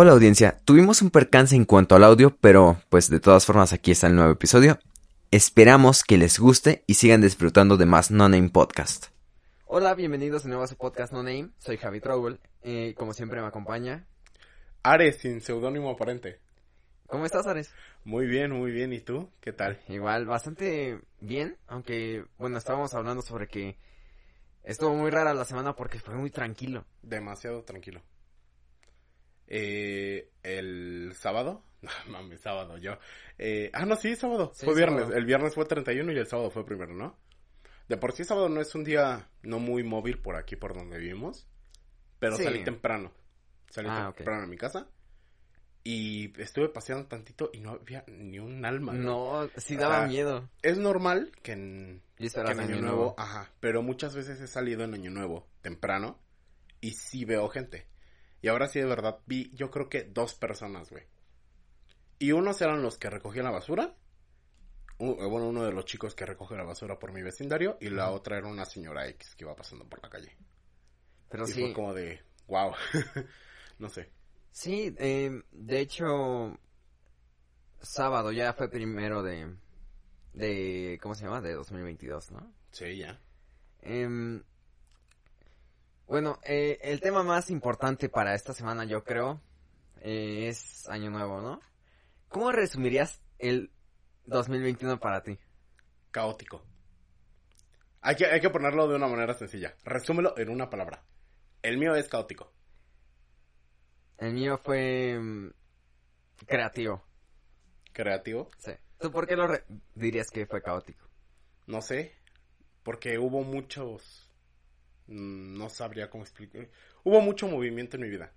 Hola audiencia, tuvimos un percance en cuanto al audio, pero pues de todas formas aquí está el nuevo episodio. Esperamos que les guste y sigan disfrutando de más No Name Podcast. Hola, bienvenidos de nuevo a su podcast No Name. Soy Javi Trouble. y como siempre me acompaña. Ares, sin seudónimo aparente. ¿Cómo estás, Ares? Muy bien, muy bien. ¿Y tú? ¿Qué tal? Igual, bastante bien. Aunque, bueno, estábamos hablando sobre que estuvo muy rara la semana porque fue muy tranquilo. Demasiado tranquilo. Eh, el sábado, mames, sábado yo. Eh, ah, no, sí, sábado. fue viernes. El viernes fue 31 y el sábado fue primero, ¿no? De por sí sábado no es un día no muy móvil por aquí, por donde vivimos. Pero salí temprano. Salí ah, temprano a mi casa. Y estuve paseando tantito y no había ni un alma. No, sí daba miedo. Es normal que en, año, nuevo, ajá, pero muchas veces he salido en año nuevo temprano y sí veo gente. Y ahora sí de verdad vi, yo creo que dos personas, güey. Y unos eran los que recogían la basura. Eh, bueno, uno de los chicos que recoge la basura por mi vecindario. Y la otra era una señora X que iba pasando por la calle. Pero sí. Fue como de, wow. no sé. Sí, eh, de hecho, sábado ya fue primero de, de, ¿cómo se llama? De 2022, ¿no? Sí, ya. Eh, bueno, eh, el tema más importante para esta semana, yo creo, eh, es Año Nuevo, ¿no? ¿Cómo resumirías el 2021 para ti? Caótico. Hay que, hay que ponerlo de una manera sencilla. Resúmelo en una palabra. El mío es caótico. El mío fue mm, creativo. ¿Creativo? Sí. ¿Tú por qué lo dirías que fue caótico? No sé. Porque hubo muchos no sabría cómo explicar. Hubo mucho movimiento en mi vida.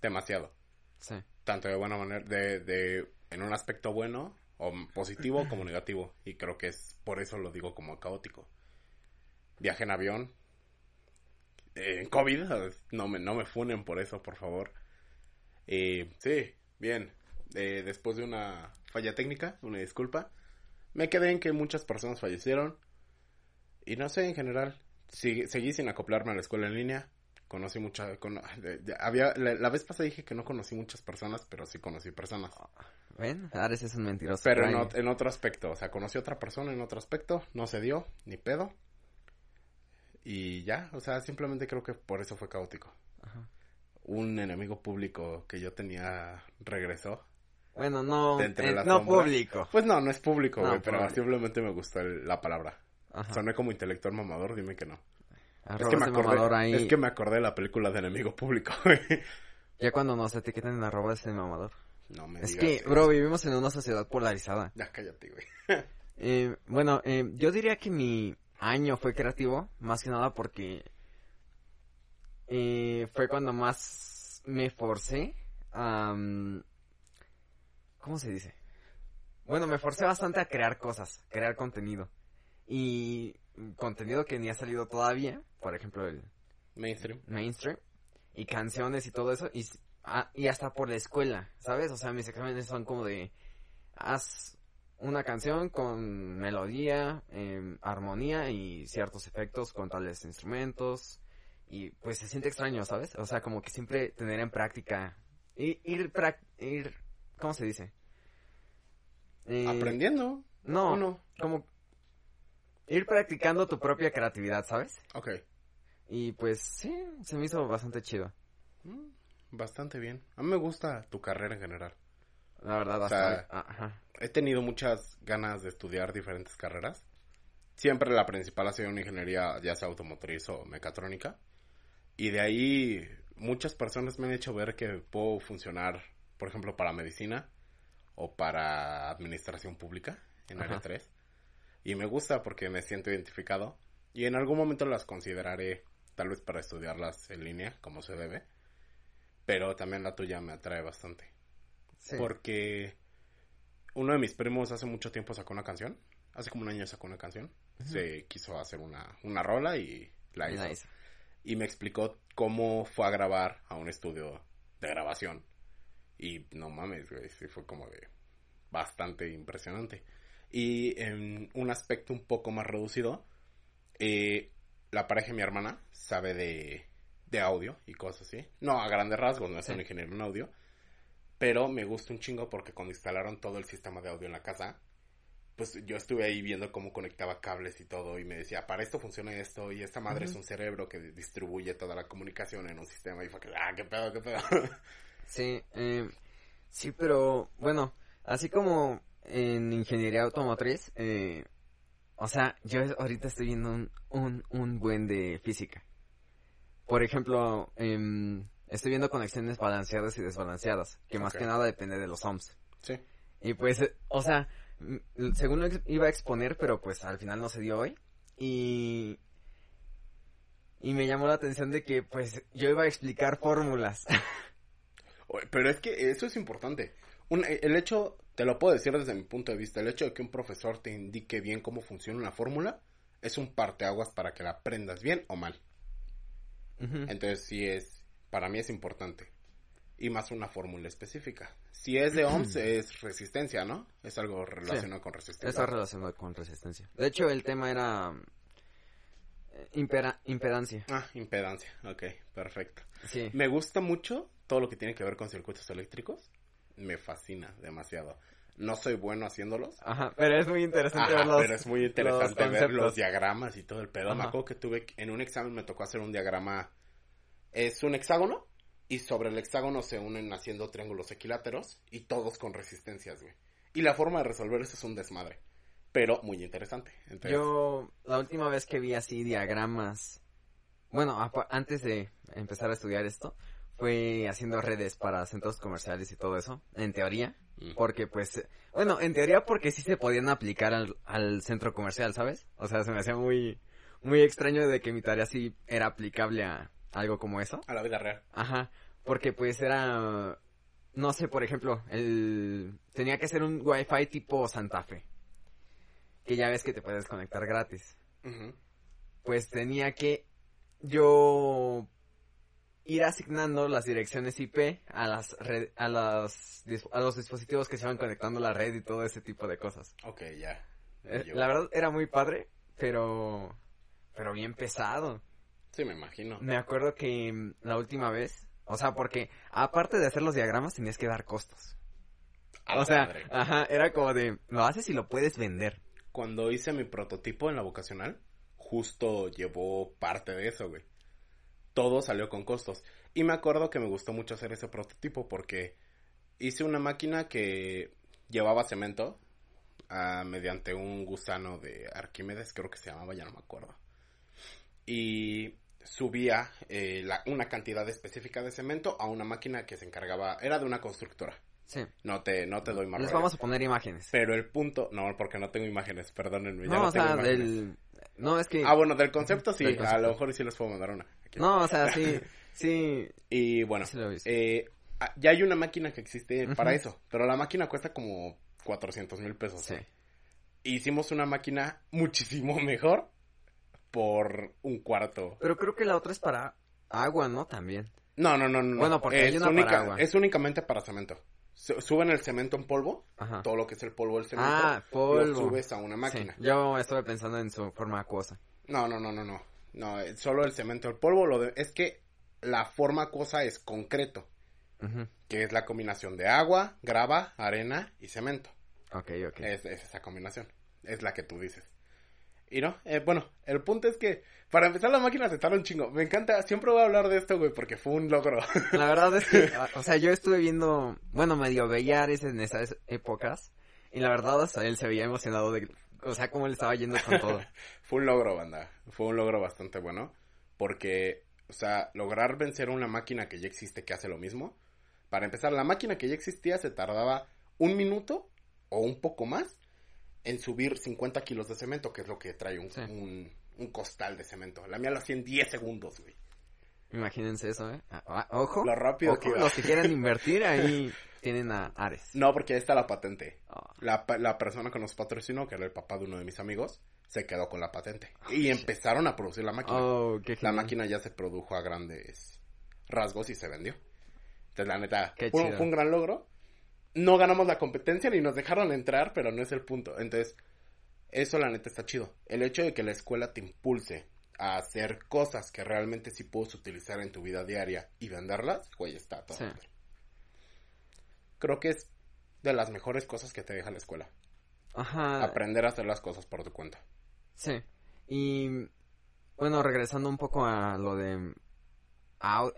Demasiado. Sí. Tanto de buena manera, de, de, en un aspecto bueno o positivo como negativo. Y creo que es por eso lo digo como caótico. Viaje en avión. En COVID, no me, no me funen por eso, por favor. Eh, sí, bien. Eh, después de una falla técnica, una disculpa, me quedé en que muchas personas fallecieron. Y no sé, en general, seguí sin acoplarme a la escuela en línea. Conocí mucha... había, la, vez pasada dije que no conocí muchas personas, pero sí conocí personas. Ven, Ares es un mentiroso. Pero en, otro aspecto, o sea, conocí a otra persona en otro aspecto, no se dio, ni pedo. Y ya, o sea, simplemente creo que por eso fue caótico. Un enemigo público que yo tenía regresó. Bueno, no, eh, no público. Pues no, no es público, güey, pero simplemente me gustó la palabra. Soné como intelectual mamador, dime que no. Es que, me acordé, es que me acordé de la película de enemigo público, Ya cuando nos etiquetan en arroba de mamador. No me Es que, bro, vivimos en una sociedad polarizada. Ya cállate, güey. eh, bueno, eh, yo diría que mi año fue creativo, más que nada porque eh, fue cuando más me forcé a... ¿Cómo se dice? Bueno, me forcé bastante a crear cosas, crear contenido y contenido que ni ha salido todavía, por ejemplo el mainstream, mainstream y canciones y todo eso y, ah, y hasta por la escuela, ¿sabes? O sea, mis exámenes son como de haz una canción con melodía, em, armonía y ciertos efectos con tales instrumentos y pues se siente extraño, ¿sabes? O sea, como que siempre tener en práctica ir ir, ir ¿cómo se dice? Eh, Aprendiendo. No, no, como ir practicando tu propia creatividad, ¿sabes? Ok. Y pues sí, se me hizo bastante chido. Mm, bastante bien. A mí me gusta tu carrera en general. La verdad, hasta... he tenido muchas ganas de estudiar diferentes carreras. Siempre la principal ha sido una ingeniería, ya sea automotriz o mecatrónica. Y de ahí muchas personas me han hecho ver que puedo funcionar, por ejemplo, para medicina o para administración pública en área 3. Y me gusta porque me siento identificado. Y en algún momento las consideraré, tal vez para estudiarlas en línea, como se debe. pero también la tuya me atrae bastante. Sí. Porque uno de mis primos hace mucho tiempo sacó una canción. Hace como un año sacó una canción. Se quiso hacer una, una rola y la hizo. Nice. Y me explicó cómo fue a grabar a un estudio de grabación. Y no mames, güey, sí fue como de bastante impresionante. Y en un aspecto un poco más reducido, eh, la pareja de mi hermana sabe de, de audio y cosas así. No a grandes rasgos, no es Sí. un ingeniero en audio. Pero me gusta un chingo porque cuando instalaron todo el sistema de audio en la casa, pues yo estuve ahí viendo cómo conectaba cables y todo y me decía, para esto funciona esto y esta madre es un cerebro que distribuye toda la comunicación en un sistema y fue que, ah, qué pedo, qué pedo. Sí, eh, sí, pero bueno, así como en ingeniería automotriz, eh, o sea, yo ahorita estoy viendo un, un, un buen de física. Por ejemplo, em, estoy viendo conexiones balanceadas y desbalanceadas, que más que nada depende de los ohms. sí. Y pues, eh, o sea, según lo iba a exponer, pero pues al final no se dio hoy. Y... Y me llamó la atención de que pues yo iba a explicar fórmulas. Pero es que eso es importante. Un- el hecho, te lo puedo decir desde mi punto de vista, el hecho de que un profesor te indique bien cómo funciona una fórmula es un parteaguas para que la aprendas bien o mal. Entonces sí es, para mí es importante. Y más una fórmula específica. Si es de ohms es resistencia, ¿no? Es algo relacionado con resistencia. Está relacionado con resistencia. De hecho, el tema era eh, impera- impedancia. Ah, impedancia. Ok, perfecto. Sí. Me gusta mucho todo lo que tiene que ver con circuitos eléctricos. Me fascina demasiado. No soy bueno haciéndolos. Ajá, pero es muy interesante Ajá, ver los- pero es muy interesante los ver los diagramas y todo el pedo. Me Ajá. acuerdo que tuve, en un examen me tocó hacer un diagrama. Es un hexágono y sobre el hexágono se unen haciendo triángulos equiláteros y todos con resistencias, güey. Y la forma de resolver eso es un desmadre, pero muy interesante. Entonces, Yo, la última vez que vi así diagramas, bueno, antes de empezar a estudiar esto, fue haciendo redes para centros comerciales y todo eso, en teoría, porque pues, bueno, en teoría porque sí se podían aplicar al, al centro comercial, ¿sabes? O sea, se me hacía muy, muy extraño de que mi tarea sí era aplicable a algo como eso. a la vida real. Ajá, porque pues era, no sé, por ejemplo, el tenía que ser un Wi-Fi tipo Santa Fe, que ya ves que te puedes conectar gratis. Pues tenía que yo ir asignando las direcciones IP a las red- a las a los dispositivos que se iban conectando a la red y todo ese tipo de cosas. Ok, ya. Eh, La verdad era muy padre, pero pero bien pesado. Sí, me imagino. Me acuerdo que mm, la última vez, o sea, porque aparte de hacer los diagramas tenías que dar costos. A la O sea, madre. ajá, era como de, lo haces y lo puedes vender. Cuando hice mi prototipo en la vocacional, justo llevó parte de eso, güey. Todo salió con costos. Y me acuerdo que me gustó mucho hacer ese prototipo porque hice una máquina que llevaba cemento ah, mediante un gusano de Arquímedes, creo que se llamaba, ya no me acuerdo. Y subía eh, la- una cantidad específica de cemento a una máquina que se encargaba, era de una constructora. Sí. No te, no te doy más Les rollo. vamos a poner imágenes. Pero el punto, no, porque no tengo imágenes, perdónenme. ya No, no o tengo sea, imágenes. del no es que Ah, bueno, del concepto sí, Del a lo mejor sí les puedo mandar una. No, o sea, sí, sí, Y bueno, sí lo eh, ya hay una máquina que existe para eso, pero la máquina cuesta como 400 mil pesos. Sí. Hicimos una máquina muchísimo mejor por un cuarto. Pero creo que la otra es para agua, ¿no? También. No, no, no, no. Bueno, porque hay es, para agua. es únicamente para cemento. Su- Suben el cemento en polvo, Ajá. todo lo que es el polvo del cemento, Ah, lo polvo. subes a una máquina. Sí, yo estuve pensando en su forma acuosa. No, no, no, no, no. No, es solo el cemento, el polvo, lo de- es que la forma acuosa es concreto, Ujú. que es la combinación de agua, grava, arena y cemento. Ok, ok. Es, es esa combinación, es la que tú dices. Y no, eh, bueno, el punto es que para empezar la máquina se tardó un chingo. Me encanta, siempre voy a hablar de esto, güey, porque fue un logro. La verdad es que, a- o sea, yo estuve viendo, bueno, medio veía en esas épocas, y la verdad hasta él se veía emocionado de, o sea, cómo le estaba yendo con todo. fue un logro, banda. Fue un logro bastante bueno. Porque, o sea, lograr vencer una máquina que ya existe que hace lo mismo. Para empezar, la máquina que ya existía se tardaba un minuto o un poco más en subir 50 kilos de cemento, que es lo que trae un, Sí. un, un costal de cemento. La mía lo hacía en 10 segundos, güey. Imagínense eso, ¿eh? Ah, ah, ojo. Lo rápido ojo, que iba. los que quieran invertir ahí tienen a Ares. No, porque ahí está la patente. Ah, La, la persona que nos patrocinó, que era el papá de uno de mis amigos, se quedó con la patente. Y empezaron a producir la máquina. oh, qué La máquina ya se produjo a grandes rasgos y se vendió. Entonces, la neta, fue, un gran logro. No ganamos la competencia ni nos dejaron entrar, pero no es el punto. Entonces, eso la neta está chido. El hecho de que la escuela te impulse a hacer cosas que realmente sí puedes utilizar en tu vida diaria y venderlas, güey, está a toda Sí. Creo que es de las mejores cosas que te deja la escuela. Ajá. Aprender a hacer las cosas por tu cuenta. Sí. Y bueno, regresando un poco a lo de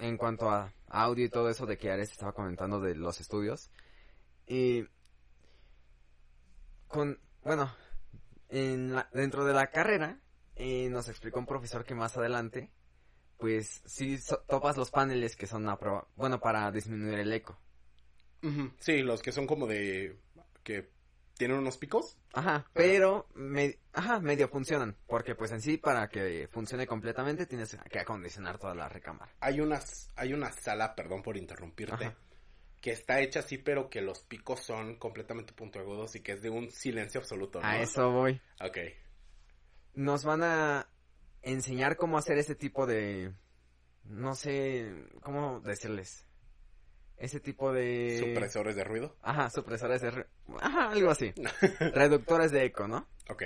en cuanto a audio y todo eso de que Ares estaba comentando de los estudios. Y con bueno, en la- dentro de la carrera eh, nos explicó un profesor que más adelante pues sí so- topas los paneles que son a prueba, bueno, para disminuir el eco. Sí, los que son como de... que tienen unos picos. Ajá, pero me- ajá, medio funcionan, porque pues en sí para que funcione completamente tienes que acondicionar toda la recámara. Hay una, hay una sala, perdón por interrumpirte, Ajá. que está hecha así, pero que los picos son completamente puntiagudos y que es de un silencio absoluto, ¿no? A eso voy. Ok. Nos van a enseñar cómo hacer ese tipo de no sé cómo decirles. Ese tipo de Supresores de ruido. Ajá, supresores de re- ajá, algo así. Reductores de eco, ¿no? Ok.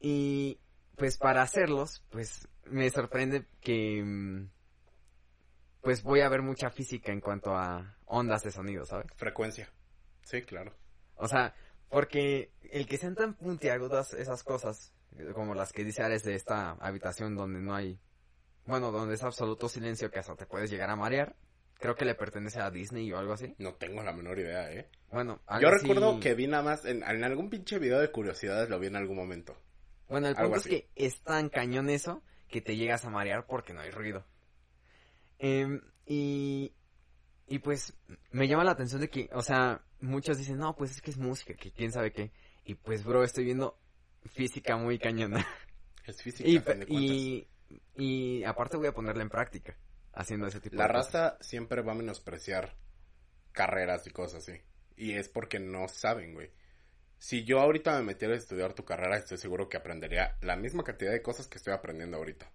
Y pues para hacerlos, pues me sorprende que pues voy a ver mucha física en cuanto a ondas de sonido, ¿sabes? Frecuencia. Sí, claro. O sea, porque el que sean tan puntiagudas esas cosas, eh, como las que dice Ares de esta habitación donde no hay, bueno, donde es absoluto silencio que hasta te puedes llegar a marear, creo que le pertenece a Disney o algo así. No tengo la menor idea, ¿eh? Bueno, Yo así- recuerdo que vi nada más, en, en algún pinche video de curiosidades lo vi en algún momento. Bueno, el Algo punto es que es tan cañón eso que te llegas a marear porque no hay ruido. Em, y, y pues me llama la atención de que, o sea, muchos dicen, no, pues es que es música, que quién sabe qué. Y pues, bro, estoy viendo física muy cañona. Es física, y, y, y aparte voy a ponerla en práctica, haciendo ese tipo La de cosas. raza siempre va a menospreciar carreras y cosas así. Y es porque no saben, güey. Si yo ahorita me metiera a estudiar tu carrera, estoy seguro que aprendería la misma cantidad de cosas que estoy aprendiendo ahorita.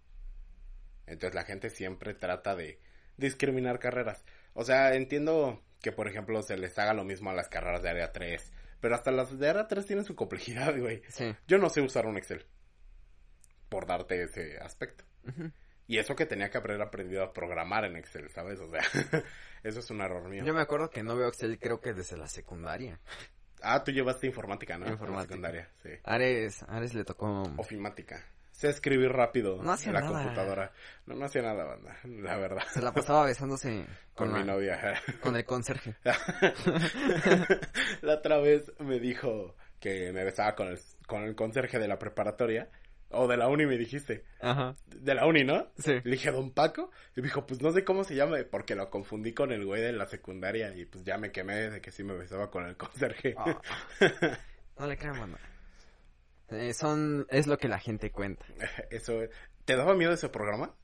Entonces la gente siempre trata de discriminar carreras. O sea, entiendo que, por ejemplo, se les haga lo mismo a las carreras de área 3. Pero hasta las de área 3 tienen su complejidad, güey. Sí. Yo no sé usar un Excel. Por darte ese aspecto. Y eso que tenía que haber aprendido a programar en Excel, ¿sabes? O sea, eso es un error mío. Yo me acuerdo que no veo Excel creo que desde la secundaria. Ah, tú llevaste informática, ¿no? En la Informática. secundaria, sí. Ares, Ares le tocó... Ofimática. Sé escribir rápido No hacía en la nada. computadora. No, no hacía nada, banda, la verdad. Se la pasaba besándose Con con, mi novia. con el conserje. la otra vez me dijo que me besaba con el, con el conserje de la preparatoria. O de la uni me dijiste. Ajá. De la uni, ¿no? Sí. Le dije, ¿Don Paco? Y me dijo, pues no sé cómo se llama, porque lo confundí con el güey de la secundaria y pues ya me quemé de que sí me besaba con el conserje. Ah. No le crean, mano. Eh, son, es lo que la gente cuenta. Eso, ¿te daba miedo ese programa?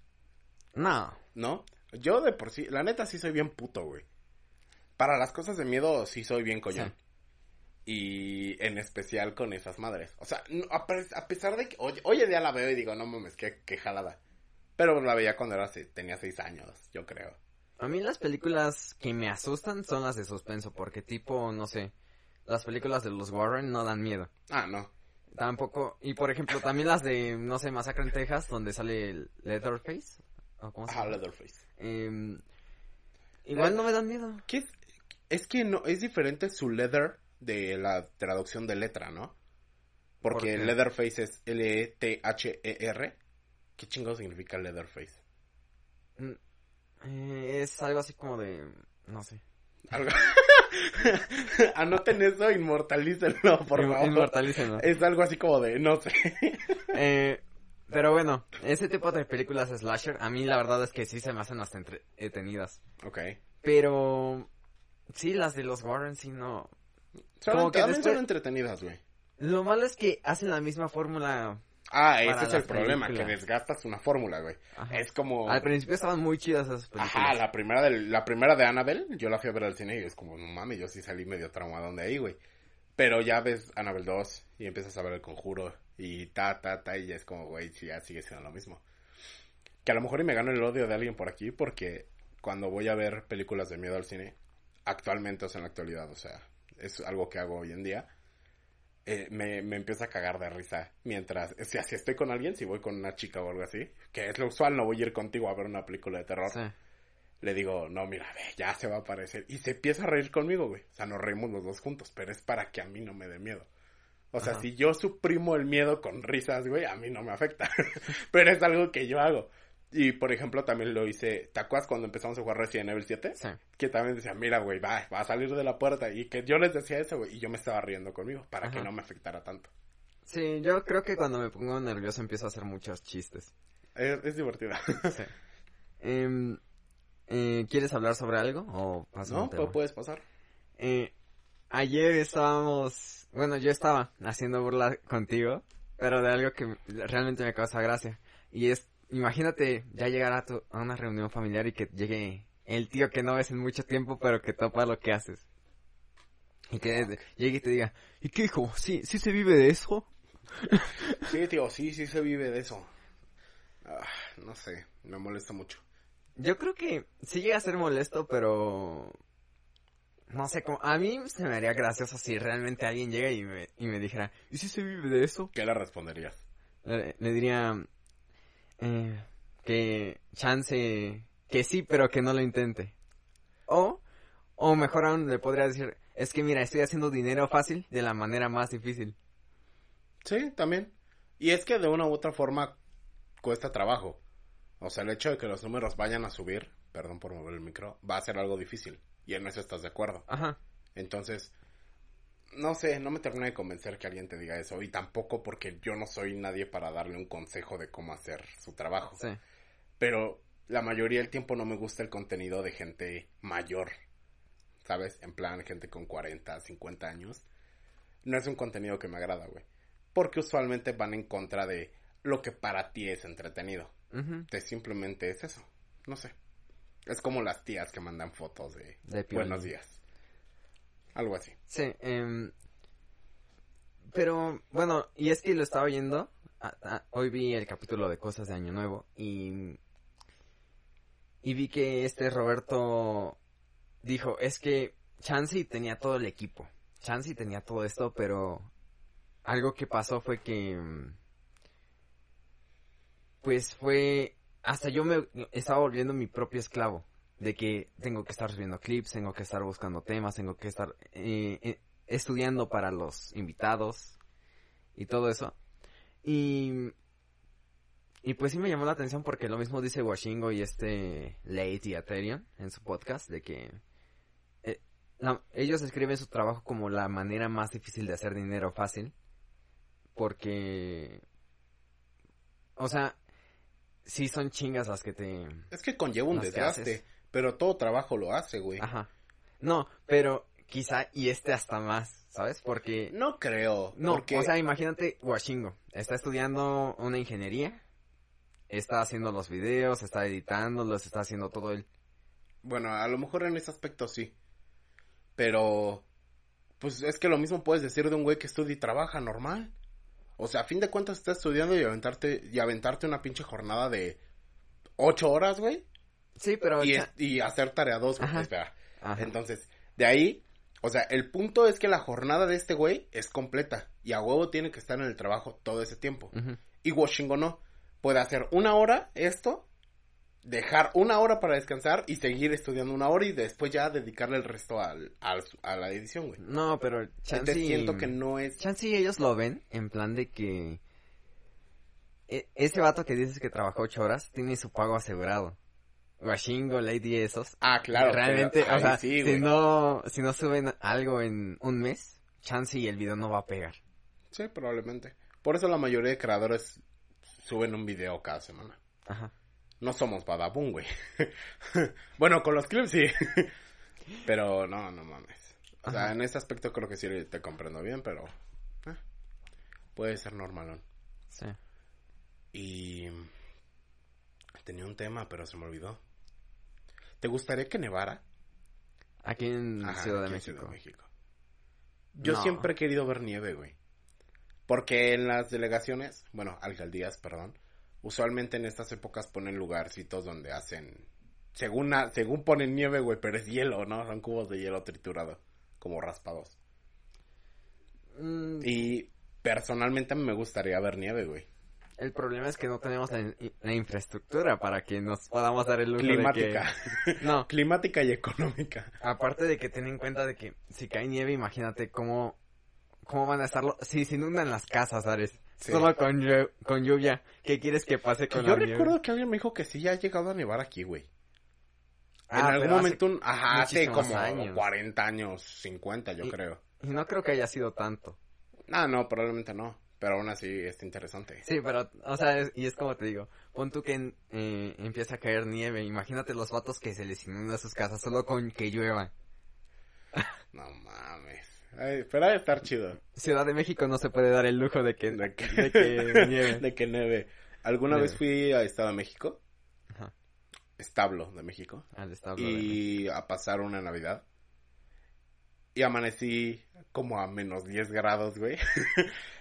No. ¿No? Yo de por sí, la neta sí soy bien puto, güey. Para las cosas de miedo sí soy bien coñón. Sí. Y en especial con esas madres. O sea, a, pe- a pesar de que hoy, hoy en día la veo y digo, no mames, qué, qué jalada. Pero la veía cuando era, tenía seis años, yo creo. A mí las películas que me asustan son las de suspenso, porque tipo, no sé, las películas de los Warren no dan miedo. Ah, no. Tampoco, y por ejemplo, también las de, no sé, Masacre en Texas, donde sale el Leatherface. ¿o cómo se Ah? Leatherface. Em, igual no me dan miedo. ¿Qué es? Es que no, es diferente su leather de la traducción de letra, ¿no? Porque. Leatherface es L-E-T-H-E-R. ¿Qué chingo significa Leatherface? Mm, eh, es algo así como de, no sé. Algo... Anoten eso, inmortalícenlo, por favor. inmortalícenlo. Es algo así como de, no sé. Eh, pero bueno, ese tipo de películas slasher, a mí la verdad es que sí se me hacen hasta entretenidas. ok. Pero sí, las de los Warren sí no. Son, Como que también son entretenidas, güey. Lo malo es que hacen la misma fórmula Ah, ese es el problema, que desgastas una fórmula, güey. Ajá. Es como... Al principio estaban muy chidas esas películas. Ajá, la primera, del, la primera de Annabelle, yo la fui a ver al cine y es como, no mames, yo sí salí medio traumadón de ahí, güey. Pero ya ves Annabelle 2 y empiezas a ver el conjuro y ta, ta, ta, y ya es como, güey, sí, ya sigue siendo lo mismo. Que a lo mejor y me gano el odio de alguien por aquí porque cuando voy a ver películas de miedo al cine, actualmente, o sea, en la actualidad, o sea, es algo que hago hoy en día, eh, me, me empieza a cagar de risa mientras, o sea, si estoy con alguien, si voy con una chica o algo así, que es lo usual, no voy a ir contigo a ver una película de terror Sí. le digo, no, mira, ve, ya se va a aparecer. Y se empieza a reír conmigo, güey. O sea, nos reímos los dos juntos, pero es para que a mí no me dé miedo. O sea, Ajá. si yo suprimo el miedo con risas, güey, a mí no me afecta. pero es algo que yo hago. Y, por ejemplo, también lo hice, ¿te acuerdas cuando empezamos a jugar Resident Evil 7? Sí. Que también decía, mira, güey, va, va a salir de la puerta. Y que yo les decía eso, güey, y yo me estaba riendo conmigo, para que no me afectara tanto. Sí, yo creo que cuando me pongo nervioso empiezo a hacer muchos chistes. Es, es divertido. Sí. Em, eh, ¿Quieres hablar sobre algo o ¿No? Pues puedes pasar. Eh, ayer estábamos, bueno, yo estaba haciendo burla contigo, pero de algo que realmente me causa gracia. Y es, imagínate ya llegar a, tu, a una reunión familiar y que llegue el tío que no ves en mucho tiempo, pero que topa lo que haces. Y que llegue y te diga, ¿y qué hijo? ¿Sí, sí se vive de eso? Sí, tío, sí, sí se vive de eso. Ah, no sé, me molesta mucho. Yo creo que sí llega a ser molesto, pero... No sé, como, a mí se me haría gracioso si realmente alguien llega y me, y me dijera, ¿y si se vive de eso? ¿Qué le responderías? Le, le diría eh, que chance, que sí, pero que no lo intente. O, o mejor aún le podría decir, es que mira, estoy haciendo dinero fácil de la manera más difícil. Sí, también. Y es que de una u otra forma cuesta trabajo. O sea, el hecho de que los números vayan a subir, perdón por mover el micro, va a ser algo difícil. Y en eso estás de acuerdo. Ajá. Entonces, no sé, no me termina de convencer que alguien te diga eso. Y tampoco porque yo no soy nadie para darle un consejo de cómo hacer su trabajo. Sí. Pero la mayoría del tiempo no me gusta el contenido de gente mayor. ¿Sabes? En plan, gente con 40, 50 años. No es un contenido que me agrada, güey. Porque usualmente van en contra de lo que para ti es entretenido. Que simplemente es eso. No sé. Es como las tías que mandan fotos de, buenos días. Algo así. Sí, em, pero bueno, y es que lo estaba oyendo, hoy vi el capítulo de Cosas de Año Nuevo y, y vi que este Roberto dijo, es que Chansey tenía todo el equipo, Chansey tenía todo esto, pero algo que pasó fue que, mm, pues fue, hasta yo me estaba volviendo mi propio esclavo de que tengo que estar subiendo clips, tengo que estar buscando temas, tengo que estar eh, eh, estudiando para los invitados y todo eso. Y, y pues sí me llamó la atención porque lo mismo dice Washingo y este Late y Aterion en su podcast de que eh, la- ellos escriben su trabajo como la manera más difícil de hacer dinero fácil porque o sea sí son chingas las que te Es que conlleva un desgaste. Pero todo trabajo lo hace, güey. Ajá. No, pero quizá y este hasta más, ¿sabes? Porque No creo. no, porque... o sea, imagínate Washingo, está estudiando una ingeniería, está haciendo los videos, está editándolos, está haciendo todo el Bueno, a lo mejor en ese aspecto sí. Pero, pues es que lo mismo puedes decir de un güey que estudia y trabaja normal. O sea, a fin de cuentas estás estudiando y aventarte, y aventarte una pinche jornada de ocho horas, güey. Sí, pero Y, es- y hacer tarea dos, güey. Ajá. Espera. Ajá. Entonces, de ahí, o sea, el punto es que la jornada de este güey es completa. Y a huevo tiene que estar en el trabajo todo ese tiempo. Y Washingo no. Puede hacer una hora esto, dejar una hora para descansar y seguir estudiando una hora y después ya dedicarle el resto al, al- a la edición, güey. No, pero Entonces Chansey siento que no es... Chansey ellos lo ven en plan de que e- ese vato que dices que trabajó ocho horas tiene su pago asegurado. Washingo, Lady esos. Ah, claro. Realmente, pero- o sea, sí, si güey. no, si no suben algo en un mes, chance y el video no va a pegar. Sí, probablemente. Por eso la mayoría de creadores suben un video cada semana. Ajá. No somos Badabun, güey. bueno, con los clips sí. pero no, no mames. O sea, en ese aspecto creo que sí te comprendo bien, pero... eh, puede ser normalón. Sí. Y tenía un tema, pero se me olvidó. ¿Te gustaría que nevara? Aquí en Ajá, Ciudad de en México. Ciudad de México. Yo No. siempre he querido ver nieve, güey. Porque en las delegaciones, bueno, alcaldías, perdón, usualmente en estas épocas ponen lugarcitos donde hacen, según, a- según ponen nieve, güey, pero es hielo, ¿no? Son cubos de hielo triturado, como raspados. Mm, Y personalmente me gustaría ver nieve, güey. El problema es que no tenemos la, la infraestructura para que nos podamos dar el lujo Climática. de que... No, Climática y económica. aparte de que ten en cuenta de que si cae nieve, imagínate cómo, cómo van a estarlo... Si se inundan las casas. Sí. Solo con, con lluvia. ¿Qué quieres que pase con yo la nieve? recuerdo que alguien me dijo que sí ya ha llegado a nevar aquí, güey. Ah, en algún pero hace- momento, un- ajá, hace como años. 40 años, 50, yo Y- creo. Y no creo que haya sido tanto. Ah, no, probablemente no. Pero aún así está interesante. Sí, pero, o sea, es- y es como te digo, pon tú que eh, empieza a caer nieve, imagínate los vatos que se les inunda sus casas solo con que llueva. No mames. Ay, pero ha de estar chido. Ciudad de México no se puede dar el lujo de que, De que, de que nieve. de que nieve. ¿Alguna Nieve. vez fui a Estado de México? Ajá. Establo de México. Al establo de- Y a pasar una Navidad. Y amanecí como a menos 10 grados, güey.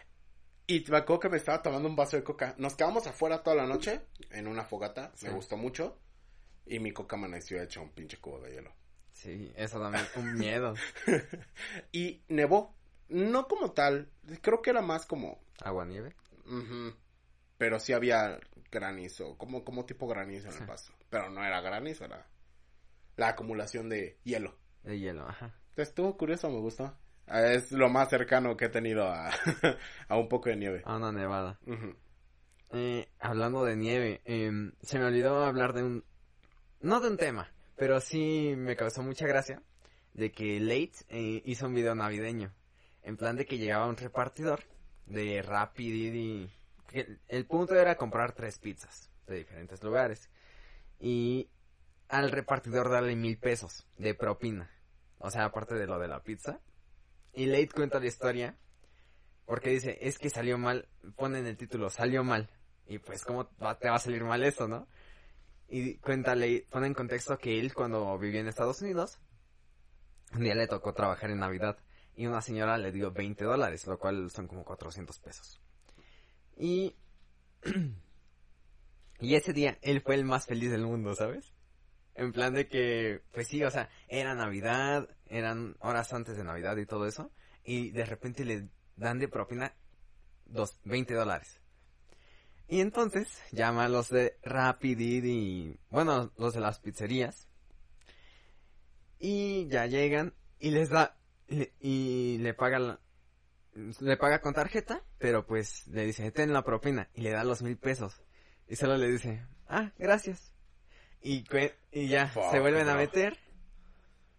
y me acuerdo que me estaba tomando un vaso de coca. Nos quedamos afuera toda la noche en una fogata. Sí. Me gustó mucho. Y mi coca amaneció hecha un pinche cubo de hielo. Sí, eso también, un miedo. y nevó. No como tal. Creo que era más como Agua nieve. Pero sí había granizo, como, como tipo granizo en el paso. Pero no era granizo, era la acumulación de hielo. De hielo, ajá. Entonces estuvo curioso, me gustó. Es lo más cercano que he tenido a, a un poco de nieve. A una nevada. Eh, hablando de nieve, em, se me olvidó hablar de un... No de un tema, pero sí me causó mucha gracia de que Late eh, hizo un video navideño. En plan de que llegaba un repartidor de Rappi, Didi... que el punto era comprar tres pizzas de diferentes lugares. Y al repartidor darle mil pesos de propina. O sea, aparte de lo de la pizza. Y Late cuenta la historia porque dice, es que salió mal, pone en el título, salió mal. Y pues, ¿cómo va- te va a salir mal eso, no? Y cuéntale, pone en contexto que él cuando vivía en Estados Unidos, un día le tocó trabajar en Navidad y una señora le dio 20 dólares, lo cual son como 400 pesos. Y... y ese día él fue el más feliz del mundo, ¿sabes? En plan de que, pues sí, o sea, era Navidad, eran horas antes de Navidad y todo eso, y de repente le dan de propina dos, 20 dólares. Y entonces llama a los de Rapid y, bueno, los de las pizzerías. Y ya llegan y les da, y, y le paga la- le paga con tarjeta, pero pues le dice, ten la propina, y le da los mil pesos. Y solo le dice, ah, gracias. Y, y ya, Fuck, se vuelven a meter.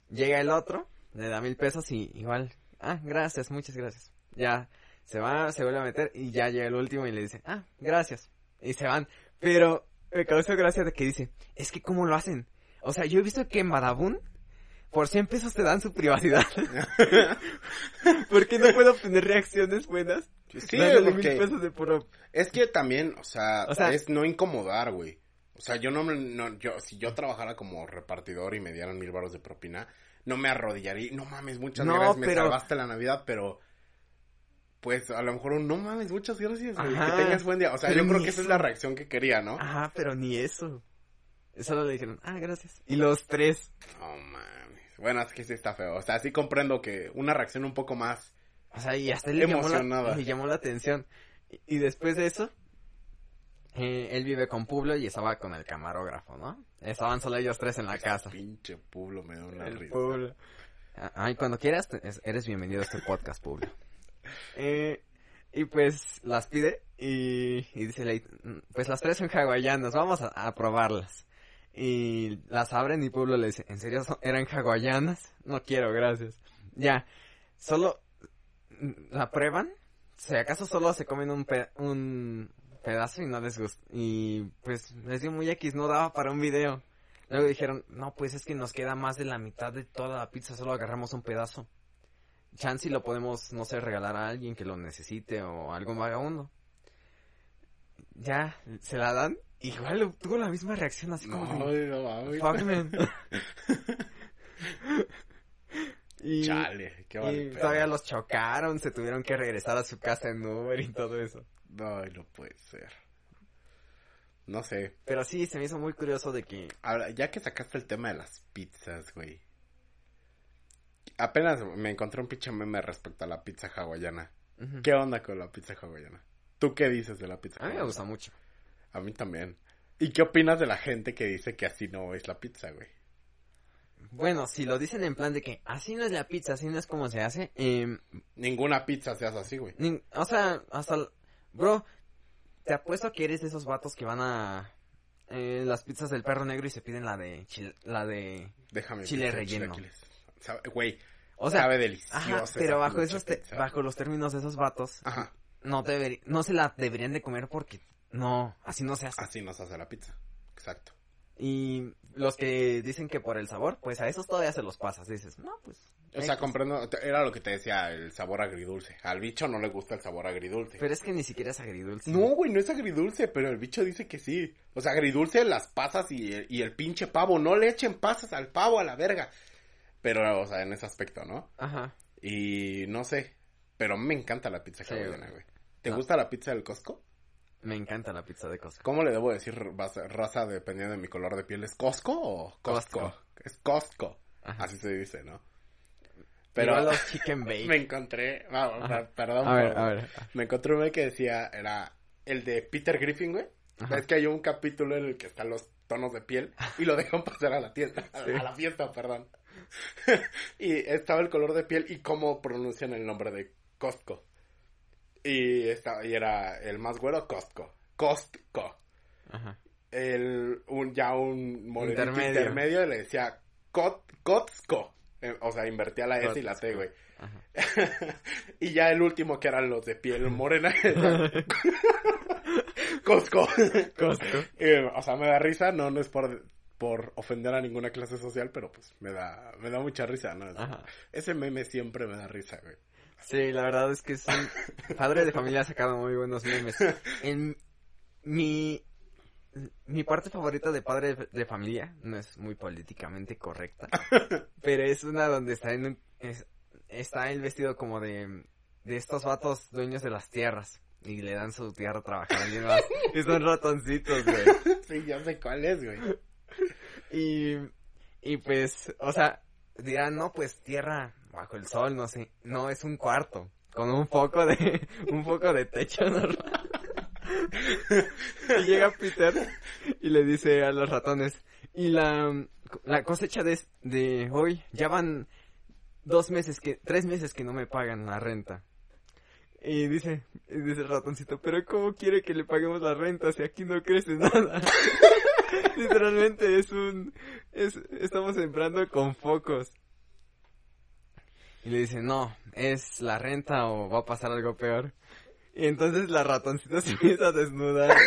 Llega el otro, le da mil pesos y igual, ah, gracias, muchas gracias. Ya, se va, se vuelve a meter y ya llega el último y le dice, ah, gracias. Y se van. Pero me causó gracia de que dice, es que cómo lo hacen. O sea, yo he visto que en Badabun, por 100 pesos te dan su privacidad. ¿Por qué no puedo obtener reacciones buenas? Sí, Dándole porque- mil pesos de puro... Es que también, o sea, O sea- es no incomodar, güey. O sea, yo no me, no, yo, si yo trabajara como repartidor y me dieran mil baros de propina, no me arrodillaría. No mames, muchas No, gracias, me pero- salvaste la Navidad, pero, pues, a lo mejor un, no mames, muchas gracias, güey, que tengas buen día. O sea, yo creo que esa es la reacción que quería, ¿no? Ajá, pero ni eso. Solo le dijeron, ah, gracias. Y los tres. No mames. Bueno, es que sí está feo. O sea, sí comprendo que una reacción un poco más. O sea, y hasta le llamó, la, le llamó la atención. Y, y después de eso, eh, él vive con Pablo y estaba con el camarógrafo, ¿no? Estaban solo ellos tres en la casa. Pinche pueblo me da una El risa. Pablo. Ah, Ay, cuando quieras, eres bienvenido a este podcast, Pablo. Eh, y pues las pide y, y dice, Leit, "Mm, pues las tres son hawaianas, vamos a, a probarlas. Y las abren y Pablo le dice, ¿en serio son- eran hawaianas? No quiero, gracias. Ya, solo mm, la prueban, si acaso solo se comen un, pe- un pedazo y no les gusta. Y pues les dio muy X, no daba para un video. Luego dijeron, no, pues es que nos queda más de la mitad de toda la pizza, solo agarramos un pedazo. Chance y lo podemos, no sé, regalar a alguien que lo necesite o a algún vagabundo. ya, se la dan. Igual tuvo la misma reacción, así como... No, de, no. Fuck, man. y, Chale, qué y todavía los chocaron, se tuvieron que regresar a su casa en Uber y todo eso. No, no puede ser. No sé. Pero sí, se me hizo muy curioso de que... Ahora, ya que sacaste el tema de las pizzas, güey. Apenas me encontré un pinche meme respecto a la pizza hawaiana. ¿Qué onda con la pizza hawaiana? ¿Tú qué dices de la pizza A mí me hawaiana? gusta mucho. A mí también. ¿Y qué opinas de la gente que dice que así no es la pizza, güey? Bueno, si lo dicen en plan de que así no es la pizza, así no es como se hace, eh, Ninguna pizza se hace así, güey. O sea, hasta... Bro, te apuesto que eres de esos vatos que van a... eh, las pizzas del perro negro y se piden la de... chile- la de... Déjame Chile relleno. Güey, O sea... sabe delicioso. Ajá, pero bajo esos te- bajo los términos de esos vatos, Ajá, no deberi- no se la deberían de comer porque no, así no se hace. así nos hace la pizza. Exacto. Y los que dicen que por el sabor, pues a esos todavía se los pasas. Dices, no, pues. O sea, X". comprendo, era lo que te decía, el sabor agridulce. Al bicho no le gusta el sabor agridulce. Pero es que ni siquiera es agridulce. No, güey, no es agridulce, pero el bicho dice que sí. O sea, agridulce las pasas y el, y el pinche pavo. No le echen pasas al pavo a la verga. Pero, o sea, en ese aspecto, ¿no? Ajá. Y no sé. Pero me encanta la pizza Sí, hawaiana, güey. güey. ¿Te No. gusta la pizza del Costco? Me encanta la pizza de Costco. ¿Cómo le debo decir raza, dependiendo de mi color de piel? ¿Es Costco o Costco? Costco. Es Costco. Ajá. Así se dice, ¿no? Pero los chicken bake. me encontré... Ajá. perdón. A ver, por- a ver. Me encontré un güey que decía, era el de Peter Griffin, güey. Ajá. Es que hay un capítulo en el que están los tonos de piel y lo dejan pasar a la tienda, a la fiesta, perdón. y estaba el color de piel y cómo pronuncian el nombre de Costco. Y, estaba, y era el más güero, Costco. Costco. Ajá. El, un, ya un morenito Intermedio. intermedio. le decía Cot, Costco. Eh, O sea, invertía la S y la T, güey. Y ya el último que eran los de piel morena. Costco. Costco. Eh, o sea, me da risa, no, no es por, por ofender a ninguna clase social, pero pues me da, me da mucha risa, ¿no? Ajá. Ese meme siempre me da risa, güey. Sí, la verdad es que es un padre de familia ha sacado muy buenos memes. En mi mi parte favorita de padre de familia no es muy políticamente correcta, pero es una donde está en un- es- está el vestido como de de estos vatos dueños de las tierras y le dan su tierra a trabajar más. Y son ratoncitos, güey. Sí, ya sé cuál es, güey. Y, y pues, o sea, dirán, no, pues tierra bajo el sol, no sé. No, es un cuarto. Con un foco de, un foco de techo normal. y llega Peter y le dice a los ratones, y la, la cosecha de, de hoy, ya van dos meses que, tres meses que no me pagan la renta. Y dice, y dice el ratoncito, pero ¿cómo quiere que le paguemos la renta si aquí no crece nada? Literalmente es un, es, estamos sembrando con focos. Y le dice, no, es la renta o va a pasar algo peor. Y entonces la ratoncita se empieza a desnudar.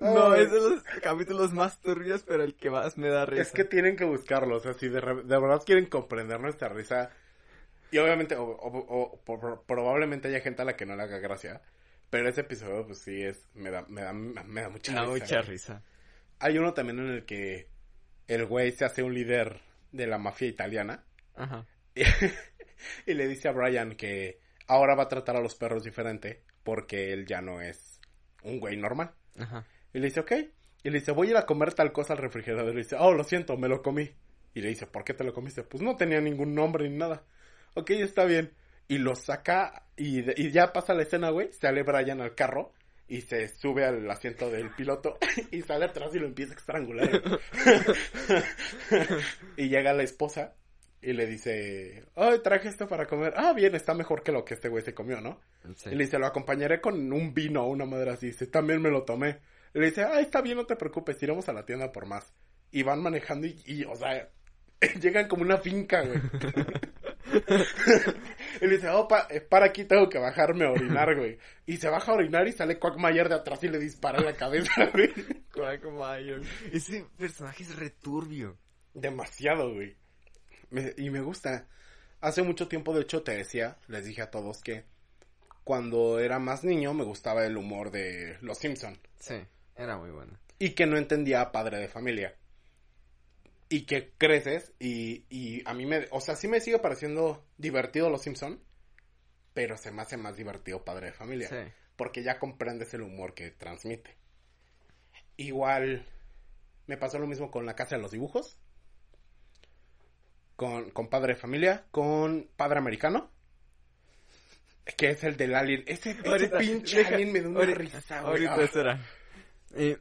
No, es de los capítulos más turbios, pero el que más me da risa. Es que tienen que buscarlo, o sea, si de, re- de verdad quieren comprender nuestra risa, y obviamente, o, o- o por- probablemente haya gente a la que no le haga gracia, pero ese episodio, pues sí, es, me da, me da, me da mucha Me da risa. mucha risa. Hay uno también en el que el güey se hace un líder de la mafia italiana, Ajá. y, y le dice a Brian que ahora va a tratar a los perros diferente, porque él ya no es un güey normal. Ajá. Y le dice, ok. Y le dice, voy a ir a comer tal cosa al refrigerador. Y le dice, oh, lo siento, me lo comí. Y le dice, ¿por qué te lo comiste? Pues no tenía ningún nombre ni nada. Ok, está bien. Y lo saca y, y ya pasa la escena, güey. Sale Brian al carro y se sube al asiento del piloto y sale atrás y lo empieza a estrangular. y llega la esposa y le dice, oh, traje esto para comer. Ah, bien, está mejor que lo que este güey se comió, ¿no? Sí. Y le dice, lo acompañaré con un vino o una madre así. Dice, también me lo tomé. Y le dice, ah, está bien, no te preocupes, iremos a la tienda por más. Y van manejando y, y, o sea, llegan como una finca, güey. Y le dice, oh, pa- eh, para aquí, tengo que bajarme a orinar, güey. Y se baja a orinar y sale Quagmire de atrás y le dispara en la cabeza, güey. Quagmire. Ese personaje es returbio. Demasiado, güey. Me- y me gusta. Hace mucho tiempo, de hecho, te decía, les dije a todos que cuando era más niño me gustaba el humor de Los Simpson Sí, era muy bueno. y que no entendía a padre de familia. Y que creces y, y a mí me... O sea, sí me sigue pareciendo divertido Los Simpson, pero se me hace más divertido padre de familia. Sí. Porque ya comprendes el humor que transmite. Igual me pasó lo mismo con la casa de los dibujos. Con, con padre de familia, con padre americano. Que es el del alien. Ese, ese Ahorita, pinche deja- alien me da una ahorita- risa, güey. Ahorita Ah. espera.